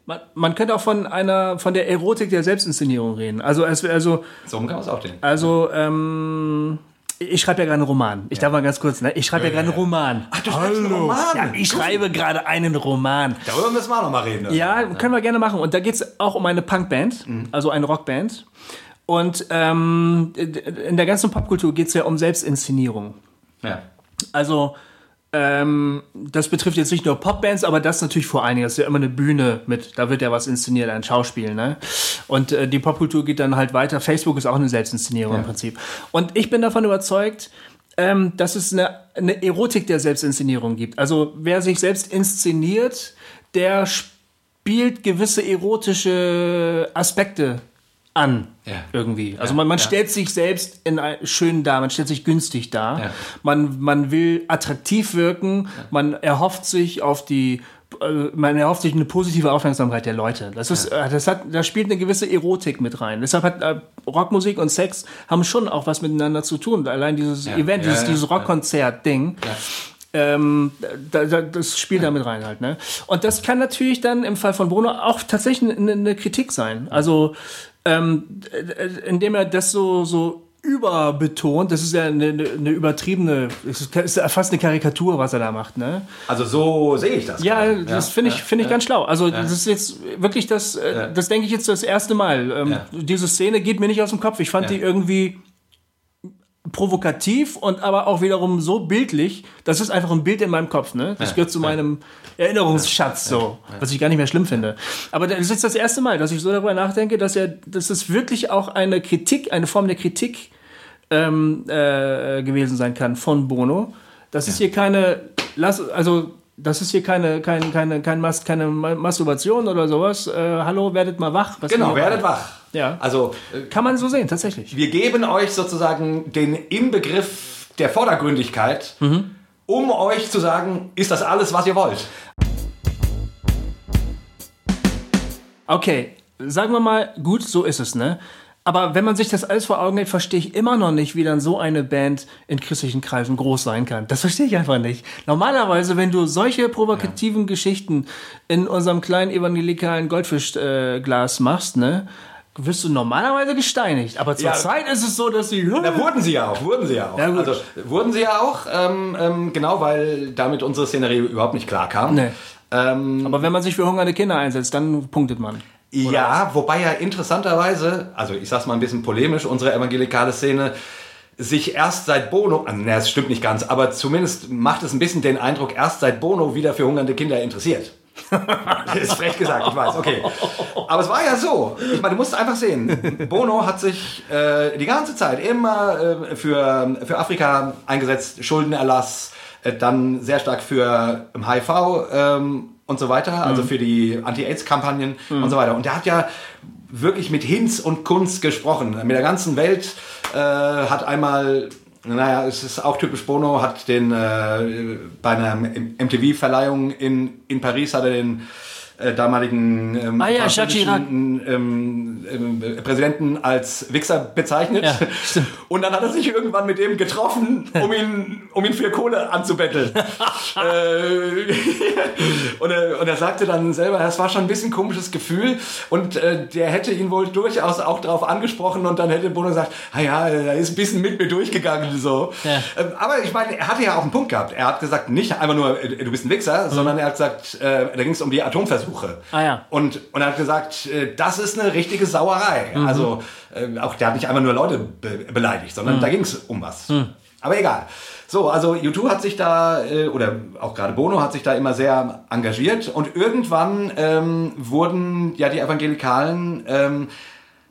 man, man, könnte auch von einer von der Erotik der Selbstinszenierung reden. Also es also so kann man es auch denken. Also ähm, ich schreibe ja gerade einen Roman. Ich ja. darf mal ganz kurz, ne? Ich schreibe ja, ja gerade einen Roman. Ach, du schreibst einen Roman? Ja, ich schreibe gerade einen Roman. Darüber müssen wir auch noch mal reden. Ja, können wir gerne machen. Und da geht es auch um eine Punkband, mhm. also eine Rockband. Und ähm, in der ganzen Popkultur geht es ja um Selbstinszenierung. Ja. Also ähm, das betrifft jetzt nicht nur Popbands, aber das natürlich vor allen Dingen. Das ist ja immer eine Bühne mit, da wird ja was inszeniert, ein Schauspiel. Ne? Und äh, die Popkultur geht dann halt weiter. Facebook ist auch eine Selbstinszenierung ja. im Prinzip. Und ich bin davon überzeugt, ähm, dass es eine, eine Erotik der Selbstinszenierung gibt. Also wer sich selbst inszeniert, der spielt gewisse erotische Aspekte an. Ja. Irgendwie. Also man, man ja. stellt sich selbst in schön dar, man stellt sich günstig dar. Ja. Man, man will attraktiv wirken, man erhofft sich auf die äh, man erhofft sich eine positive Aufmerksamkeit der Leute. Das ist, äh, das hat, da spielt eine gewisse Erotik mit rein. Deshalb hat äh, Rockmusik und Sex haben schon auch was miteinander zu tun. Allein dieses Event, dieses, dieses Rockkonzert-Ding. Ähm, da, da, das spielt da mit rein halt, ne? Und das kann natürlich dann im Fall von Bruno auch tatsächlich eine, eine Kritik sein. Also ähm, indem er das so, so überbetont. Das ist ja eine, eine übertriebene, ist fast eine Karikatur, was er da macht. Ne? Also so sehe ich das. Ja, gerade. das finde ich, find ich ja. ganz schlau. Also ja. das ist jetzt wirklich das, äh, das denke ich jetzt das erste Mal. Ähm, diese Szene geht mir nicht aus dem Kopf. Ich fand die irgendwie provokativ und aber auch wiederum so bildlich. Das ist einfach ein Bild in meinem Kopf. Ne? Das gehört zu meinem Erinnerungsschatz so, was ich gar nicht mehr schlimm finde. Aber das ist das erste Mal, dass ich so darüber nachdenke, dass er, dass es wirklich auch eine Kritik, eine Form der Kritik ähm, äh, gewesen sein kann von Bono. Das ist hier keine, also das ist hier keine, keine, keine, keine, Mas keine Masturbation oder sowas. Äh, hallo, werdet mal wach. Was genau, werdet wach. Ja. Also, äh, Kann man so sehen, tatsächlich. Wir geben euch sozusagen den Inbegriff der Vordergründigkeit, mhm. um euch zu sagen, ist das alles, was ihr wollt? Okay, sagen wir mal, gut, so ist es, ne? Aber wenn man sich das alles vor Augen hält, verstehe ich immer noch nicht, wie dann so eine Band in christlichen Kreisen groß sein kann. Das verstehe ich einfach nicht. Normalerweise, wenn du solche provokativen ja. Geschichten in unserem kleinen evangelikalen Goldfischglas äh, machst, ne, wirst du normalerweise gesteinigt. Aber zurzeit ja, ist es so, dass sie. Da wurden sie ja auch, wurden sie ja auch. Ja, also wurden sie ja auch, ähm, ähm, genau, weil damit unsere Szenerie überhaupt nicht klar kam. Nee. Ähm, Aber wenn man sich für hungernde Kinder einsetzt, dann punktet man. Ja, wobei ja interessanterweise, also ich sag's mal ein bisschen polemisch, unsere evangelikale Szene sich erst seit Bono, also, ne, das stimmt nicht ganz, aber zumindest macht es ein bisschen den Eindruck, erst seit Bono wieder für hungernde Kinder interessiert. Das ist frech gesagt, ich weiß, okay. Aber es war ja so. Ich meine, du musst einfach sehen. Bono hat sich äh, die ganze Zeit immer äh, für, für Afrika eingesetzt, Schuldenerlass, äh, dann sehr stark für HIV ähm, und so weiter, also mhm. für die Anti-AIDS-Kampagnen mhm. und so weiter. Und der hat ja wirklich mit Hinz und Kunst gesprochen. Mit der ganzen Welt äh, hat einmal naja, es ist auch typisch Bono, hat den äh, bei einer MTV-Verleihung in, in Paris hat er den äh, damaligen ähm, ah, ja, ähm, ähm, Präsidenten als Wichser bezeichnet. Ja, und dann hat er sich irgendwann mit dem getroffen, um ihn, um ihn für Kohle anzubetteln. äh, und, er, und er sagte dann selber, das war schon ein bisschen ein komisches Gefühl und äh, der hätte ihn wohl durchaus auch darauf angesprochen und dann hätte Bono gesagt, ah ja, er ist ein bisschen mit mir durchgegangen. So. Ja. Ähm, aber ich meine, er hatte ja auch einen Punkt gehabt. Er hat gesagt, nicht einfach nur, äh, du bist ein Wichser, mhm. sondern er hat gesagt, äh, da ging es um die Atomversuche. Versuche. Ah, ja. Und, und er hat gesagt, äh, das ist eine richtige Sauerei. Mhm. Also äh, auch der hat nicht einfach nur Leute be beleidigt, sondern mhm. da ging es um was. Mhm. Aber egal. So, also U2 hat sich da, äh, oder auch gerade Bono hat sich da immer sehr engagiert und irgendwann ähm, wurden ja die Evangelikalen ähm,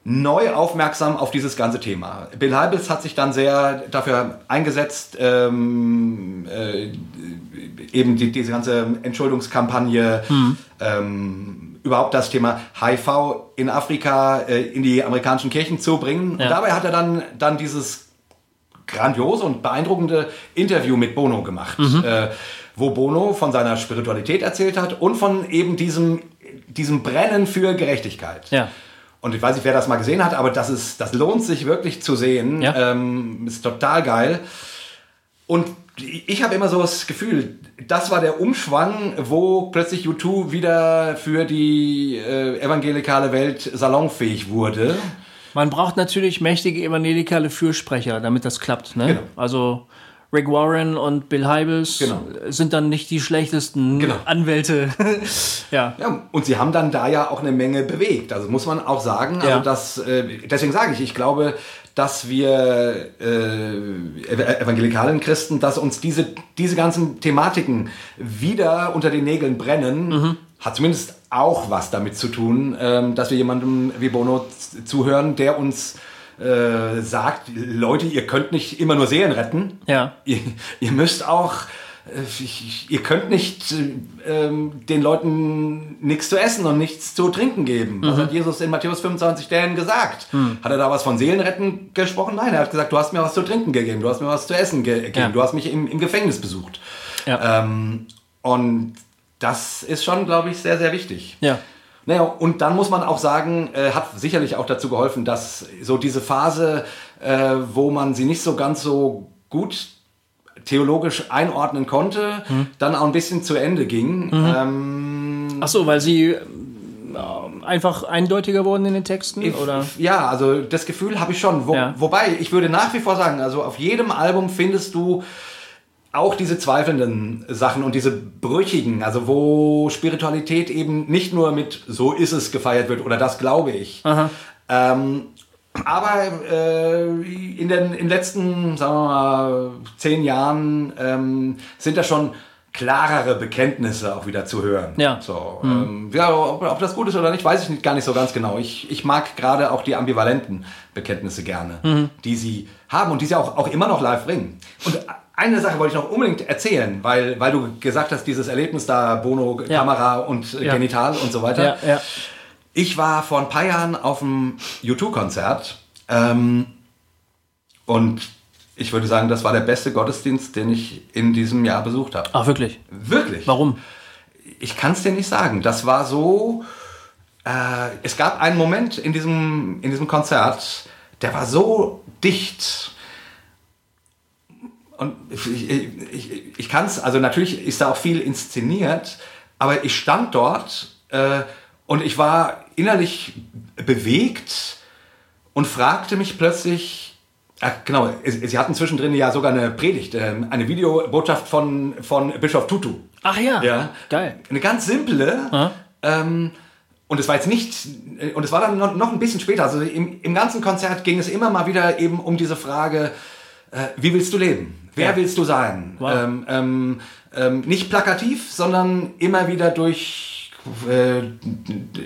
neu aufmerksam auf dieses ganze Thema. Bill Hybels hat sich dann sehr dafür eingesetzt, ähm, äh, eben die, diese ganze Entschuldungskampagne, mhm. ähm, überhaupt das Thema HIV in Afrika äh, in die amerikanischen Kirchen zu bringen. Ja. Und dabei hat er dann, dann dieses grandiose und beeindruckende Interview mit Bono gemacht, mhm. äh, wo Bono von seiner Spiritualität erzählt hat und von eben diesem, diesem Brennen für Gerechtigkeit. Ja. Und ich weiß nicht, wer das mal gesehen hat, aber das, ist, das lohnt sich wirklich zu sehen. Ja. Ähm, ist total geil. Und ich habe immer so das Gefühl, das war der Umschwang, wo plötzlich U2 wieder für die äh, evangelikale Welt salonfähig wurde. Man braucht natürlich mächtige evangelikale Fürsprecher, damit das klappt. Ne? Genau. Also Rick Warren und Bill Hybels genau. sind dann nicht die schlechtesten genau. Anwälte. ja. ja. Und sie haben dann da ja auch eine Menge bewegt. Also muss man auch sagen. Also ja. das, äh, deswegen sage ich, ich glaube, dass wir äh, evangelikalen Christen, dass uns diese, diese ganzen Thematiken wieder unter den Nägeln brennen, mhm. hat zumindest auch was damit zu tun, ähm, dass wir jemandem wie Bono zuhören, der uns äh, sagt, Leute, ihr könnt nicht immer nur Seelen retten. Ja. Ihr, ihr müsst auch, äh, ihr könnt nicht äh, den Leuten nichts zu essen und nichts zu trinken geben. Mhm. Was hat Jesus in Matthäus 25 denen gesagt? Mhm. Hat er da was von Seelenretten gesprochen? Nein, er hat gesagt, du hast mir was zu trinken gegeben, du hast mir was zu essen gegeben, ja. du hast mich im, im Gefängnis besucht. Ja. Ähm, und das ist schon, glaube ich, sehr, sehr wichtig. Ja. Naja, und dann muss man auch sagen, äh, hat sicherlich auch dazu geholfen, dass so diese Phase, äh, wo man sie nicht so ganz so gut theologisch einordnen konnte, mhm. dann auch ein bisschen zu Ende ging. Mhm. Ähm, Ach so, weil sie äh, einfach eindeutiger wurden in den Texten? Ich, oder? Ja, also das Gefühl habe ich schon. Wo, ja. Wobei, ich würde nach wie vor sagen, also auf jedem Album findest du auch diese zweifelnden Sachen und diese brüchigen, also wo Spiritualität eben nicht nur mit so ist es gefeiert wird oder das glaube ich. Ähm, aber äh, in den, in letzten, sagen wir mal, zehn Jahren ähm, sind da schon klarere Bekenntnisse auch wieder zu hören. Ja. So, mhm. ähm, ja ob, ob, das gut ist oder nicht, weiß ich nicht, gar nicht so ganz genau. Ich, ich mag gerade auch die ambivalenten Bekenntnisse gerne, mhm. die sie haben und die sie auch, auch immer noch live bringen. Und eine Sache wollte ich noch unbedingt erzählen, weil, weil du gesagt hast, dieses Erlebnis da, Bono, ja. Kamera und äh, ja. Genital und so weiter. Ja, ich war vor ein paar Jahren auf einem U2-Konzert ähm, und ich würde sagen, das war der beste Gottesdienst, den ich in diesem Jahr besucht habe. Ach, wirklich? Wirklich. Warum? Ich kann es dir nicht sagen. Das war so. Äh, es gab einen Moment in diesem, in diesem Konzert, der war so dicht und ich, ich, ich kann es, also natürlich ist da auch viel inszeniert, aber ich stand dort äh, und ich war innerlich bewegt und fragte mich plötzlich, ach, genau, sie hatten zwischendrin ja sogar eine Predigt, äh, eine Videobotschaft von, von Bischof Tutu. Ach ja, ja geil. Eine ganz simple, ähm, und es war jetzt nicht, und es war dann noch, noch ein bisschen später, also im, im ganzen Konzert ging es immer mal wieder eben um diese Frage, äh, wie willst du leben? Wer ja. willst du sein? Wow. Ähm, ähm, ähm, nicht plakativ, sondern immer wieder durch, äh,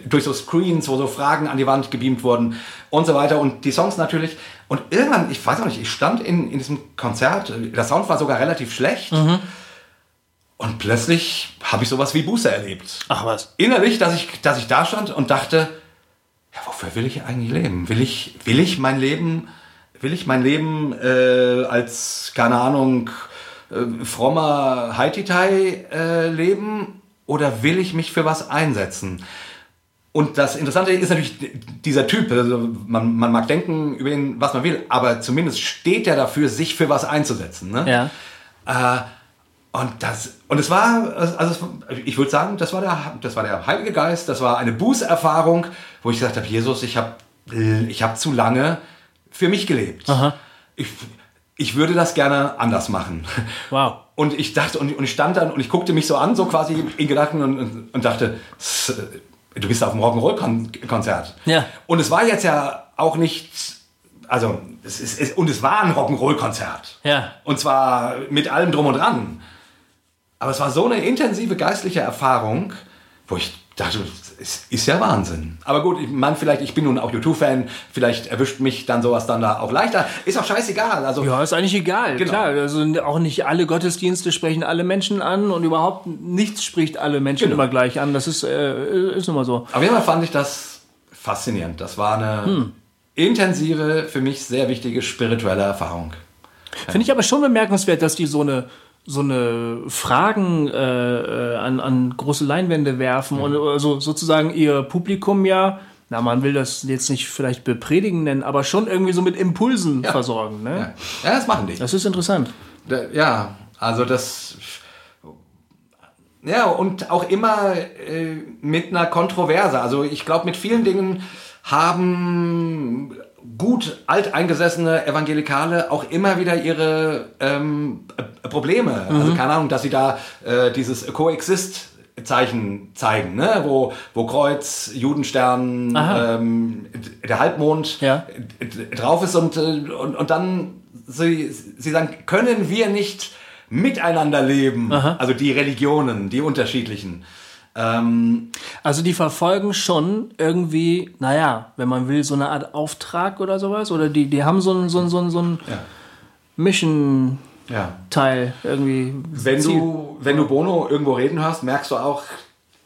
durch so Screens, wo so Fragen an die Wand gebeamt wurden und so weiter und die Songs natürlich. Und irgendwann, ich weiß auch nicht, ich stand in, in diesem Konzert, der Sound war sogar relativ schlecht. Mhm. Und plötzlich habe ich sowas wie Buße erlebt. Ach was. Innerlich, dass ich, dass ich da stand und dachte, ja, wofür will ich eigentlich leben? Will ich, will ich mein Leben, will ich mein Leben äh, als, keine Ahnung, äh, frommer Haititai äh, leben oder will ich mich für was einsetzen? Und das Interessante ist natürlich dieser Typ. Also man, man mag denken über ihn, was man will, aber zumindest steht er dafür, sich für was einzusetzen. Ne? Ja. Äh, und das, und es war, also ich würde sagen, das war der, das war der Heilige Geist, das war eine Bußerfahrung, wo ich gesagt habe, Jesus, ich habe, ich habe zu lange für mich gelebt. Aha. Ich, ich würde das gerne anders machen. Wow. Und ich dachte, und, und ich stand dann und ich guckte mich so an, so quasi in Gedanken und, und, und dachte, du bist auf dem Rock'n'Roll-Konzert. Ja. Und es war jetzt ja auch nicht, also, es ist, es, und es war ein Rock'n'Roll-Konzert. Ja. Und zwar mit allem drum und dran. Aber es war so eine intensive geistliche Erfahrung, wo ich dachte, es ist ja Wahnsinn. Aber gut, ich meine, vielleicht, ich bin nun auch YouTube-Fan, vielleicht erwischt mich dann sowas dann da auch leichter. Ist auch scheißegal. Also, ja, ist eigentlich egal, genau. klar. Also auch nicht alle Gottesdienste sprechen alle Menschen an und überhaupt nichts spricht alle Menschen genau. immer gleich an. Das ist, äh, ist immer so. Auf jeden Fall fand ich das faszinierend. Das war eine hm. intensive, für mich sehr wichtige spirituelle Erfahrung. Finde ich aber schon bemerkenswert, dass die so eine so eine Fragen äh, äh, an, an große Leinwände werfen mhm. und also sozusagen ihr Publikum ja, na, man will das jetzt nicht vielleicht bepredigen nennen, aber schon irgendwie so mit Impulsen ja. versorgen. Ne? Ja. ja. das machen die. Das ist interessant. Ja, also das. Ja, und auch immer äh, mit einer Kontroverse. Also ich glaube, mit vielen Dingen haben gut alteingesessene Evangelikale auch immer wieder ihre ähm, Probleme. Also mhm. Also keine Ahnung, dass sie da äh, dieses Coexist Zeichen zeigen, ne? wo, wo Kreuz, Judenstern, ähm, der Halbmond ja. drauf ist und, äh, und, und dann sie, sie sagen, können wir nicht miteinander leben? Aha. Also die Religionen, die unterschiedlichen. Ähm, also die verfolgen schon irgendwie, naja, wenn man will, so eine Art Auftrag oder sowas. Oder die, die haben so ein, so ein, so ein, so ein ja. Mission. Ja. Teil irgendwie. Wenn du, wenn du Bono irgendwo reden hörst, merkst du auch,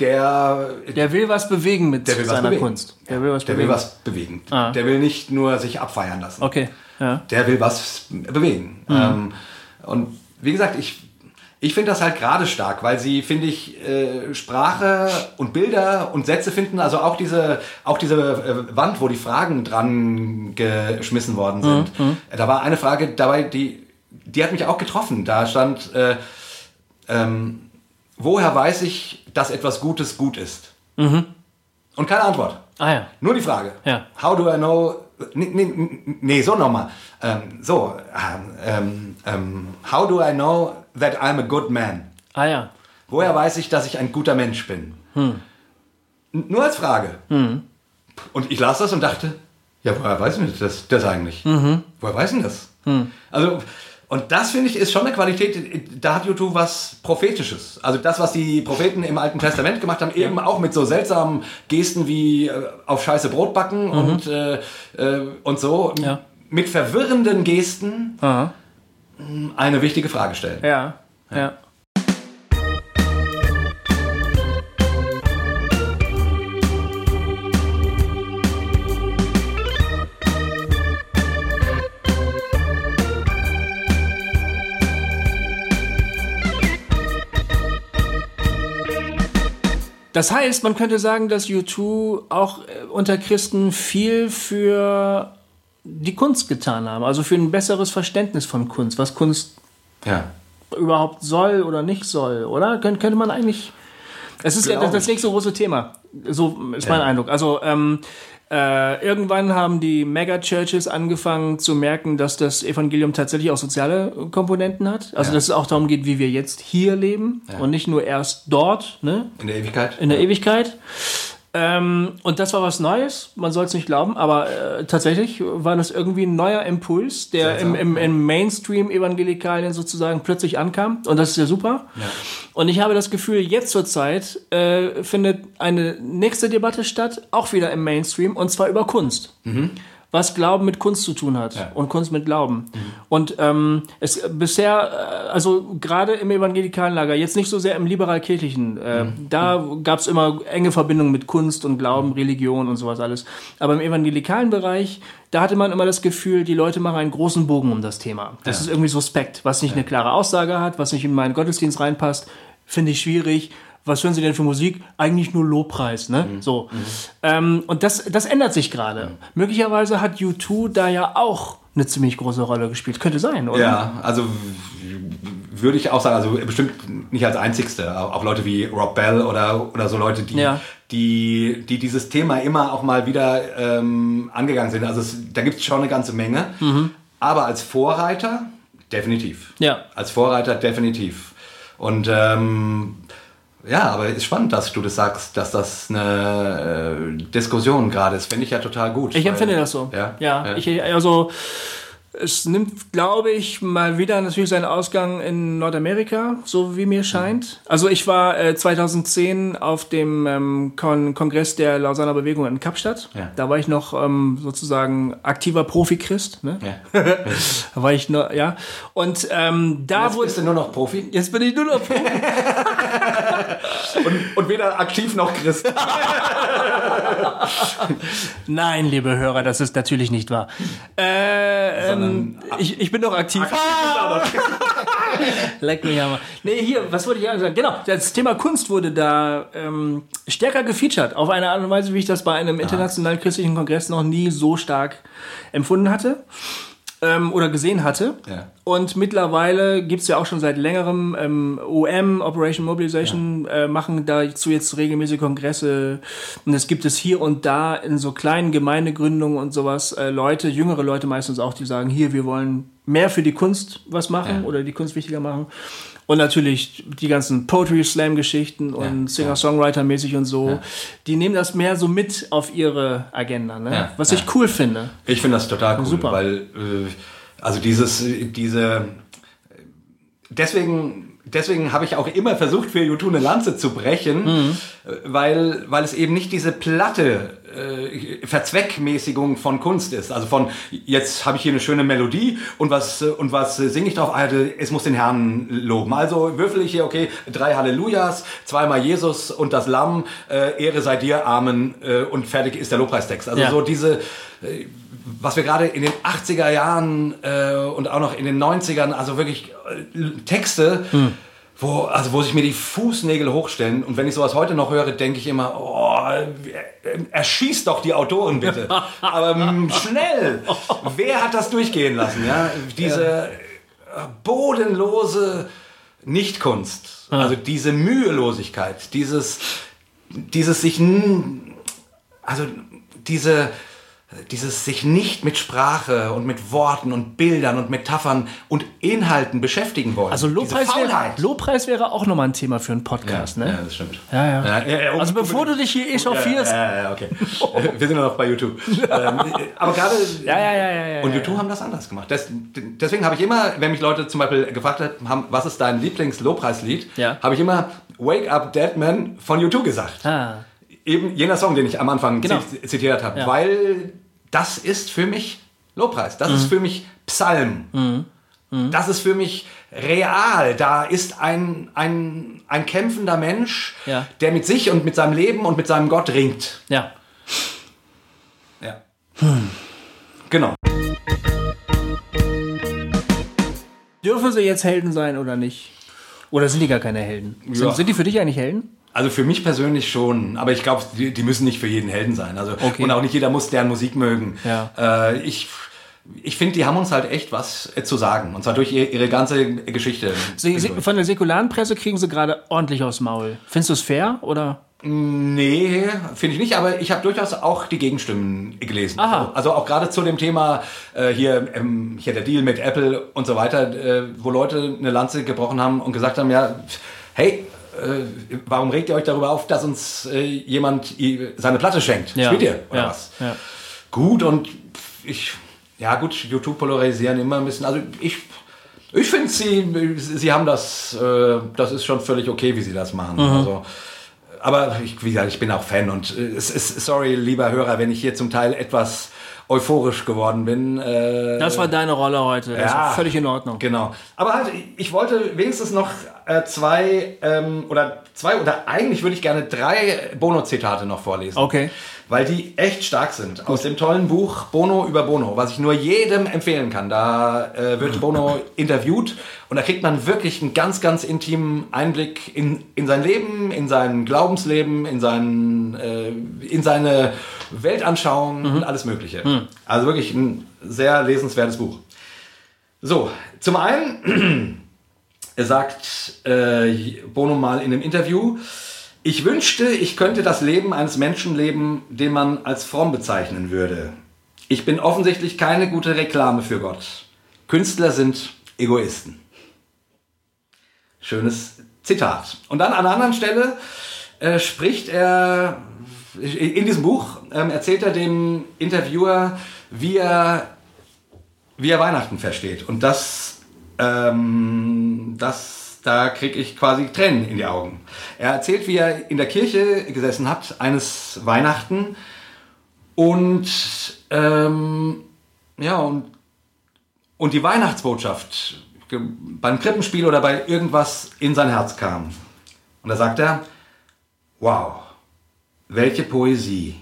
der. Der will was bewegen mit seiner bewegen. Kunst. Der will was der bewegen. Will was bewegen. Ah. Der will nicht nur sich abfeiern lassen. Okay. Ja. Der will was bewegen. Mhm. Ähm, und wie gesagt, ich ich finde das halt gerade stark, weil sie, finde ich, äh, Sprache und Bilder und Sätze finden, also auch diese, auch diese äh, Wand, wo die Fragen dran geschmissen worden sind. Mhm. Da war eine Frage dabei, die, die hat mich auch getroffen. Da stand, äh, ähm, woher weiß ich, dass etwas Gutes gut ist? Mhm. Und keine Antwort. Ah ja. Nur die Frage. Ja. How do I know? Nee, nee, nee so nochmal. Ähm, so, ähm, ähm, how do I know that I'm a good man. Ah ja. Woher weiß ich, dass ich ein guter Mensch bin? Hm. Nur als Frage. Hm. Und ich las das und dachte, ja, woher weiß ich das, das eigentlich? Mhm. Woher weiß ich das? Hm. Also, und das finde ich ist schon eine Qualität, da hat YouTube was Prophetisches. Also das, was die Propheten im Alten Testament gemacht haben, eben ja. auch mit so seltsamen Gesten wie äh, auf Scheiße Brot backen mhm. und, äh, äh, und so. Ja. Mit verwirrenden Gesten. Aha eine wichtige Frage stellen. Ja, ja. Das heißt, man könnte sagen, dass U2 auch äh, unter Christen viel für die Kunst getan haben. Also für ein besseres Verständnis von Kunst, was Kunst ja. überhaupt soll oder nicht soll, oder? Kön könnte man eigentlich. Es ist ja das, das nächste große Thema. So ist ja. mein Eindruck. Also ähm, äh, irgendwann haben die Megachurches angefangen zu merken, dass das Evangelium tatsächlich auch soziale Komponenten hat. Also ja. dass es auch darum geht, wie wir jetzt hier leben ja. und nicht nur erst dort, ne? In der Ewigkeit. In der Ewigkeit. Ähm, und das war was Neues, man soll es nicht glauben, aber äh, tatsächlich war das irgendwie ein neuer Impuls, der im, im, im Mainstream-Evangelikalen sozusagen plötzlich ankam. Und das ist ja super. Ja. Und ich habe das Gefühl, jetzt zur Zeit äh, findet eine nächste Debatte statt, auch wieder im Mainstream, und zwar über Kunst. Mhm was Glauben mit Kunst zu tun hat ja. und Kunst mit Glauben. Mhm. Und ähm, es bisher, äh, also gerade im evangelikalen Lager, jetzt nicht so sehr im liberal-kirchlichen, äh, mhm. da gab es immer enge Verbindungen mit Kunst und Glauben, mhm. Religion und sowas alles. Aber im evangelikalen Bereich, da hatte man immer das Gefühl, die Leute machen einen großen Bogen um das Thema. Das ja. ist irgendwie suspekt, was nicht ja. eine klare Aussage hat, was nicht in meinen Gottesdienst reinpasst, finde ich schwierig was hören Sie denn für Musik? Eigentlich nur Lobpreis, ne? Mhm. So. Mhm. Ähm, und das, das ändert sich gerade. Mhm. Möglicherweise hat U2 da ja auch eine ziemlich große Rolle gespielt. Könnte sein, oder? Ja, also würde ich auch sagen, also bestimmt nicht als einzigste. Auch Leute wie Rob Bell oder, oder so Leute, die, ja. die, die dieses Thema immer auch mal wieder ähm, angegangen sind. Also es, da gibt es schon eine ganze Menge. Mhm. Aber als Vorreiter definitiv. Ja. Als Vorreiter definitiv. Und ähm, ja, aber es ist spannend, dass du das sagst, dass das eine äh, Diskussion gerade ist. Finde ich ja total gut. Ich empfinde das so. Ja, ja, ja. Ich, also es nimmt, glaube ich, mal wieder natürlich seinen Ausgang in Nordamerika, so wie mir scheint. Also ich war äh, 2010 auf dem ähm, Kon Kongress der Lausanner Bewegung in Kapstadt. Ja. Da war ich noch ähm, sozusagen aktiver Profi-Christ. Ne? Ja. da war ich noch, ja. Und ähm, da jetzt wurde... bist du nur noch Profi? Jetzt bin ich nur noch Profi. und, und weder aktiv noch Christ. Nein, liebe Hörer, das ist natürlich nicht wahr. Äh, ähm, ich, ich bin noch aktiv. aktiv Leck mich aber. Nee, hier, was wollte ich sagen? Genau, das Thema Kunst wurde da ähm, stärker gefeatured. Auf eine Art und Weise, wie ich das bei einem internationalen christlichen Kongress noch nie so stark empfunden hatte ähm, oder gesehen hatte. Ja. Und mittlerweile gibt es ja auch schon seit längerem ähm, OM, Operation Mobilization, ja. äh, machen dazu jetzt regelmäßige Kongresse. Und es gibt es hier und da in so kleinen Gemeindegründungen und sowas äh, Leute, jüngere Leute meistens auch, die sagen, hier, wir wollen mehr für die Kunst was machen ja. oder die Kunst wichtiger machen. Und natürlich die ganzen Poetry Slam Geschichten und ja, Singer-Songwriter mäßig und so. Die nehmen das mehr so mit auf ihre Agenda, ne? Was ich cool finde. Ich finde das total cool, Super. weil äh, also dieses diese deswegen deswegen habe ich auch immer versucht, für YouTube eine Lanze zu brechen, mhm. weil, weil es eben nicht diese platte äh, Verzweckmäßigung von Kunst ist. Also von, jetzt habe ich hier eine schöne Melodie und was, und was singe ich drauf? Also, es muss den Herrn loben. Also würfel ich hier, okay, drei Hallelujas, zweimal Jesus und das Lamm, äh, Ehre sei dir, Amen äh, und fertig ist der Lobpreistext. Also ja. so diese... Äh, was wir gerade in den 80er Jahren äh, und auch noch in den 90ern, also wirklich äh, Texte, hm. wo, also wo sich mir die Fußnägel hochstellen. Und wenn ich sowas heute noch höre, denke ich immer, oh, erschießt doch die Autoren bitte. Aber mm, schnell! Wer hat das durchgehen lassen? Ja? Diese ja. bodenlose Nichtkunst, also diese Mühelosigkeit, dieses, dieses sich, also diese dieses sich nicht mit Sprache und mit Worten und Bildern und Metaphern und Inhalten beschäftigen wollen. Also Lobpreis, wäre, Lobpreis wäre auch nochmal ein Thema für einen Podcast, ja, ne? Ja, das stimmt. Ja, ja. ja also bevor du dich hier echauffierst. Ja, ja, okay. Wir sind ja noch bei YouTube. Ähm, aber gerade. Ja, ja, ja, ja. Und YouTube haben das anders gemacht. Das, deswegen habe ich immer, wenn mich Leute zum Beispiel gefragt haben, was ist dein Lieblings-Lobpreislied, ja. habe ich immer Wake Up Dead Man von YouTube gesagt. Ah eben jener Song, den ich am Anfang genau. zitiert habe, ja. weil das ist für mich Lobpreis, das mhm. ist für mich Psalm. Mhm. Mhm. Das ist für mich real. Da ist ein, ein, ein kämpfender Mensch, ja. der mit sich und mit seinem Leben und mit seinem Gott ringt. Ja. Ja. Hm. Genau. Dürfen sie jetzt Helden sein oder nicht? Oder sind die gar keine Helden? Sind, ja. sind die für dich eigentlich Helden? Also für mich persönlich schon, aber ich glaube, die, die, müssen nicht für jeden Helden sein. Also okay. und auch nicht jeder muss deren Musik mögen. Ja. Äh, ich ich finde, die haben uns halt echt was äh, zu sagen. Und zwar durch ihre ganze Geschichte. Sie, sie, von der säkularen Presse kriegen sie gerade ordentlich aufs Maul. Findest du es fair oder? Nee, finde ich nicht, aber ich habe durchaus auch die Gegenstimmen gelesen. Aha. Also auch gerade zu dem Thema äh, hier, ähm, hier der Deal mit Apple und so weiter, äh, wo Leute eine Lanze gebrochen haben und gesagt haben, ja, hey, äh, warum regt ihr euch darüber auf, dass uns äh, jemand seine Platte schenkt? Ja. Spielt ihr oder Ja. was? Ja. Gut und ich, ja gut, YouTube polarisieren immer ein bisschen. Also ich, ich finde, sie, sie haben das, äh, das ist schon völlig okay, wie sie das machen. Also, aber ich, wie gesagt, ich bin auch Fan und äh, es ist, sorry, lieber Hörer, wenn ich hier zum Teil etwas euphorisch geworden bin. Äh, Das war deine Rolle heute. Das war völlig in Ordnung. Genau. Aber halt, ich wollte wenigstens noch äh, zwei ähm, oder zwei oder eigentlich würde ich gerne drei Bono-Zitate noch vorlesen. Okay. Weil die echt stark sind. Aus dem tollen Buch Bono über Bono, was ich nur jedem empfehlen kann. Da äh, wird Bono interviewt und da kriegt man wirklich einen ganz, ganz intimen Einblick in, in sein Leben, in sein Glaubensleben, in, seinen, äh, in seine Weltanschauung und alles Mögliche. Also wirklich ein sehr lesenswertes Buch. So, zum einen er sagt äh, Bono mal in einem Interview, ich wünschte, ich könnte das Leben eines Menschen leben, den man als fromm bezeichnen würde. Ich bin offensichtlich keine gute Reklame für Gott. Künstler sind Egoisten. Schönes Zitat. Und dann an einer anderen Stelle äh, spricht er, in diesem Buch ähm, erzählt er dem Interviewer, wie er, wie er Weihnachten versteht. Und das, ähm, das, da kriege ich quasi Tränen in die Augen. Er erzählt, wie er in der Kirche gesessen hat, eines Weihnachten. Und, ähm, ja, und, und die Weihnachtsbotschaft beim Krippenspiel oder bei irgendwas in sein Herz kam. Und da sagt er, wow, welche Poesie.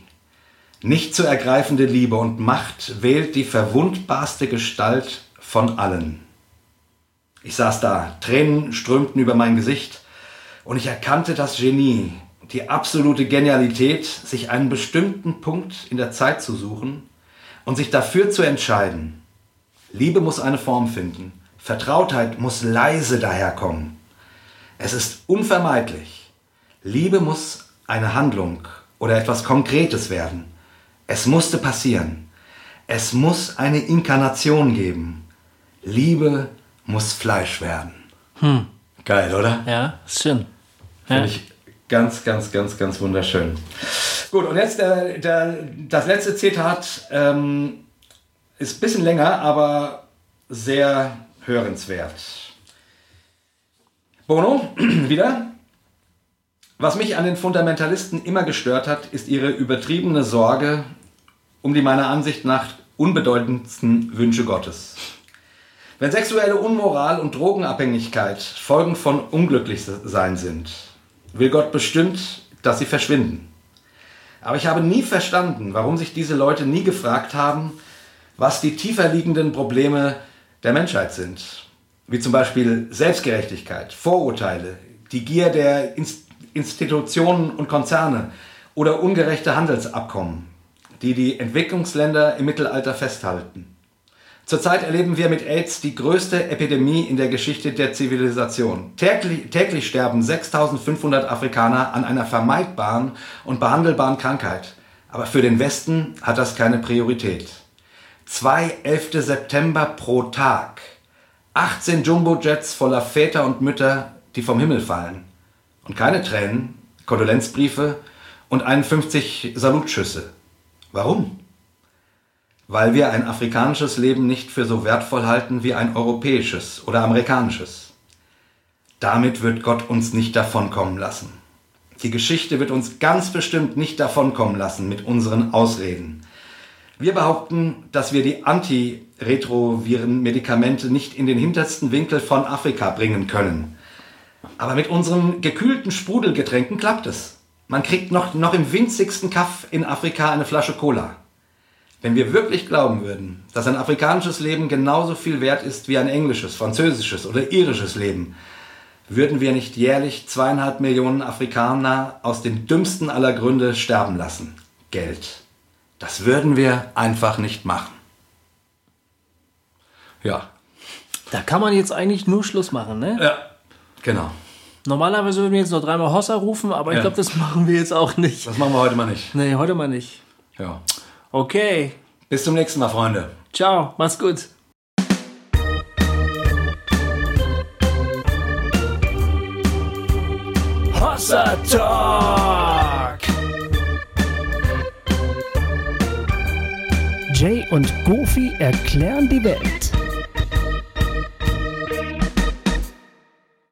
Nicht zu ergreifende Liebe und Macht wählt die verwundbarste Gestalt von allen. Ich saß da, Tränen strömten über mein Gesicht und ich erkannte das Genie, die absolute Genialität, sich einen bestimmten Punkt in der Zeit zu suchen und sich dafür zu entscheiden. Liebe muss eine Form finden, Vertrautheit muss leise daherkommen. Es ist unvermeidlich. Liebe muss eine Handlung oder etwas Konkretes werden. Es musste passieren. Es muss eine Inkarnation geben. Liebe muss Fleisch werden. Geil, oder? Ja, ist schön. Finde Ja. ich ganz, ganz, ganz, ganz wunderschön. Gut, und jetzt der, der, das letzte Zitat ähm, ist ein bisschen länger, aber sehr hörenswert. Bono, wieder. Was mich an den Fundamentalisten immer gestört hat, ist ihre übertriebene Sorge um die meiner Ansicht nach unbedeutendsten Wünsche Gottes. Wenn sexuelle Unmoral und Drogenabhängigkeit Folgen von Unglücklichsein sind, will Gott bestimmt, dass sie verschwinden. Aber ich habe nie verstanden, warum sich diese Leute nie gefragt haben, was die tiefer liegenden Probleme der Menschheit sind. Wie zum Beispiel Selbstgerechtigkeit, Vorurteile, die Gier der Inst Institutionen und Konzerne oder ungerechte Handelsabkommen, die die Entwicklungsländer im Mittelalter festhalten. Zurzeit erleben wir mit AIDS die größte Epidemie in der Geschichte der Zivilisation. Täglich, täglich sterben 6500 Afrikaner an einer vermeidbaren und behandelbaren Krankheit. Aber für den Westen hat das keine Priorität. Zwei 11. September pro Tag. 18 Jumbojets voller Väter und Mütter, die vom Himmel fallen. Und keine Tränen, Kondolenzbriefe und 51 Salutschüsse. Warum? Weil wir ein afrikanisches Leben nicht für so wertvoll halten wie ein europäisches oder amerikanisches. Damit wird Gott uns nicht davonkommen lassen. Die Geschichte wird uns ganz bestimmt nicht davonkommen lassen mit unseren Ausreden. Wir behaupten, dass wir die Antiretroviren-Medikamente nicht in den hintersten Winkel von Afrika bringen können. Aber mit unseren gekühlten Sprudelgetränken klappt es. Man kriegt noch, noch im winzigsten Kaff in Afrika eine Flasche Cola. Wenn wir wirklich glauben würden, dass ein afrikanisches Leben genauso viel wert ist wie ein englisches, französisches oder irisches Leben, würden wir nicht jährlich zweieinhalb Millionen Afrikaner aus den dümmsten aller Gründe sterben lassen. Geld. Das würden wir einfach nicht machen. Ja. Da kann man jetzt eigentlich nur Schluss machen, ne? Ja. Genau. Normalerweise würden wir jetzt noch dreimal Hossa rufen, aber ich Ja. glaube, das machen wir jetzt auch nicht. Das machen wir heute mal nicht. Nee, heute mal nicht. Ja. Okay. Bis zum nächsten Mal, Freunde. Ciao. Mach's gut. Hossa Talk. Jay und Goofy erklären die Welt.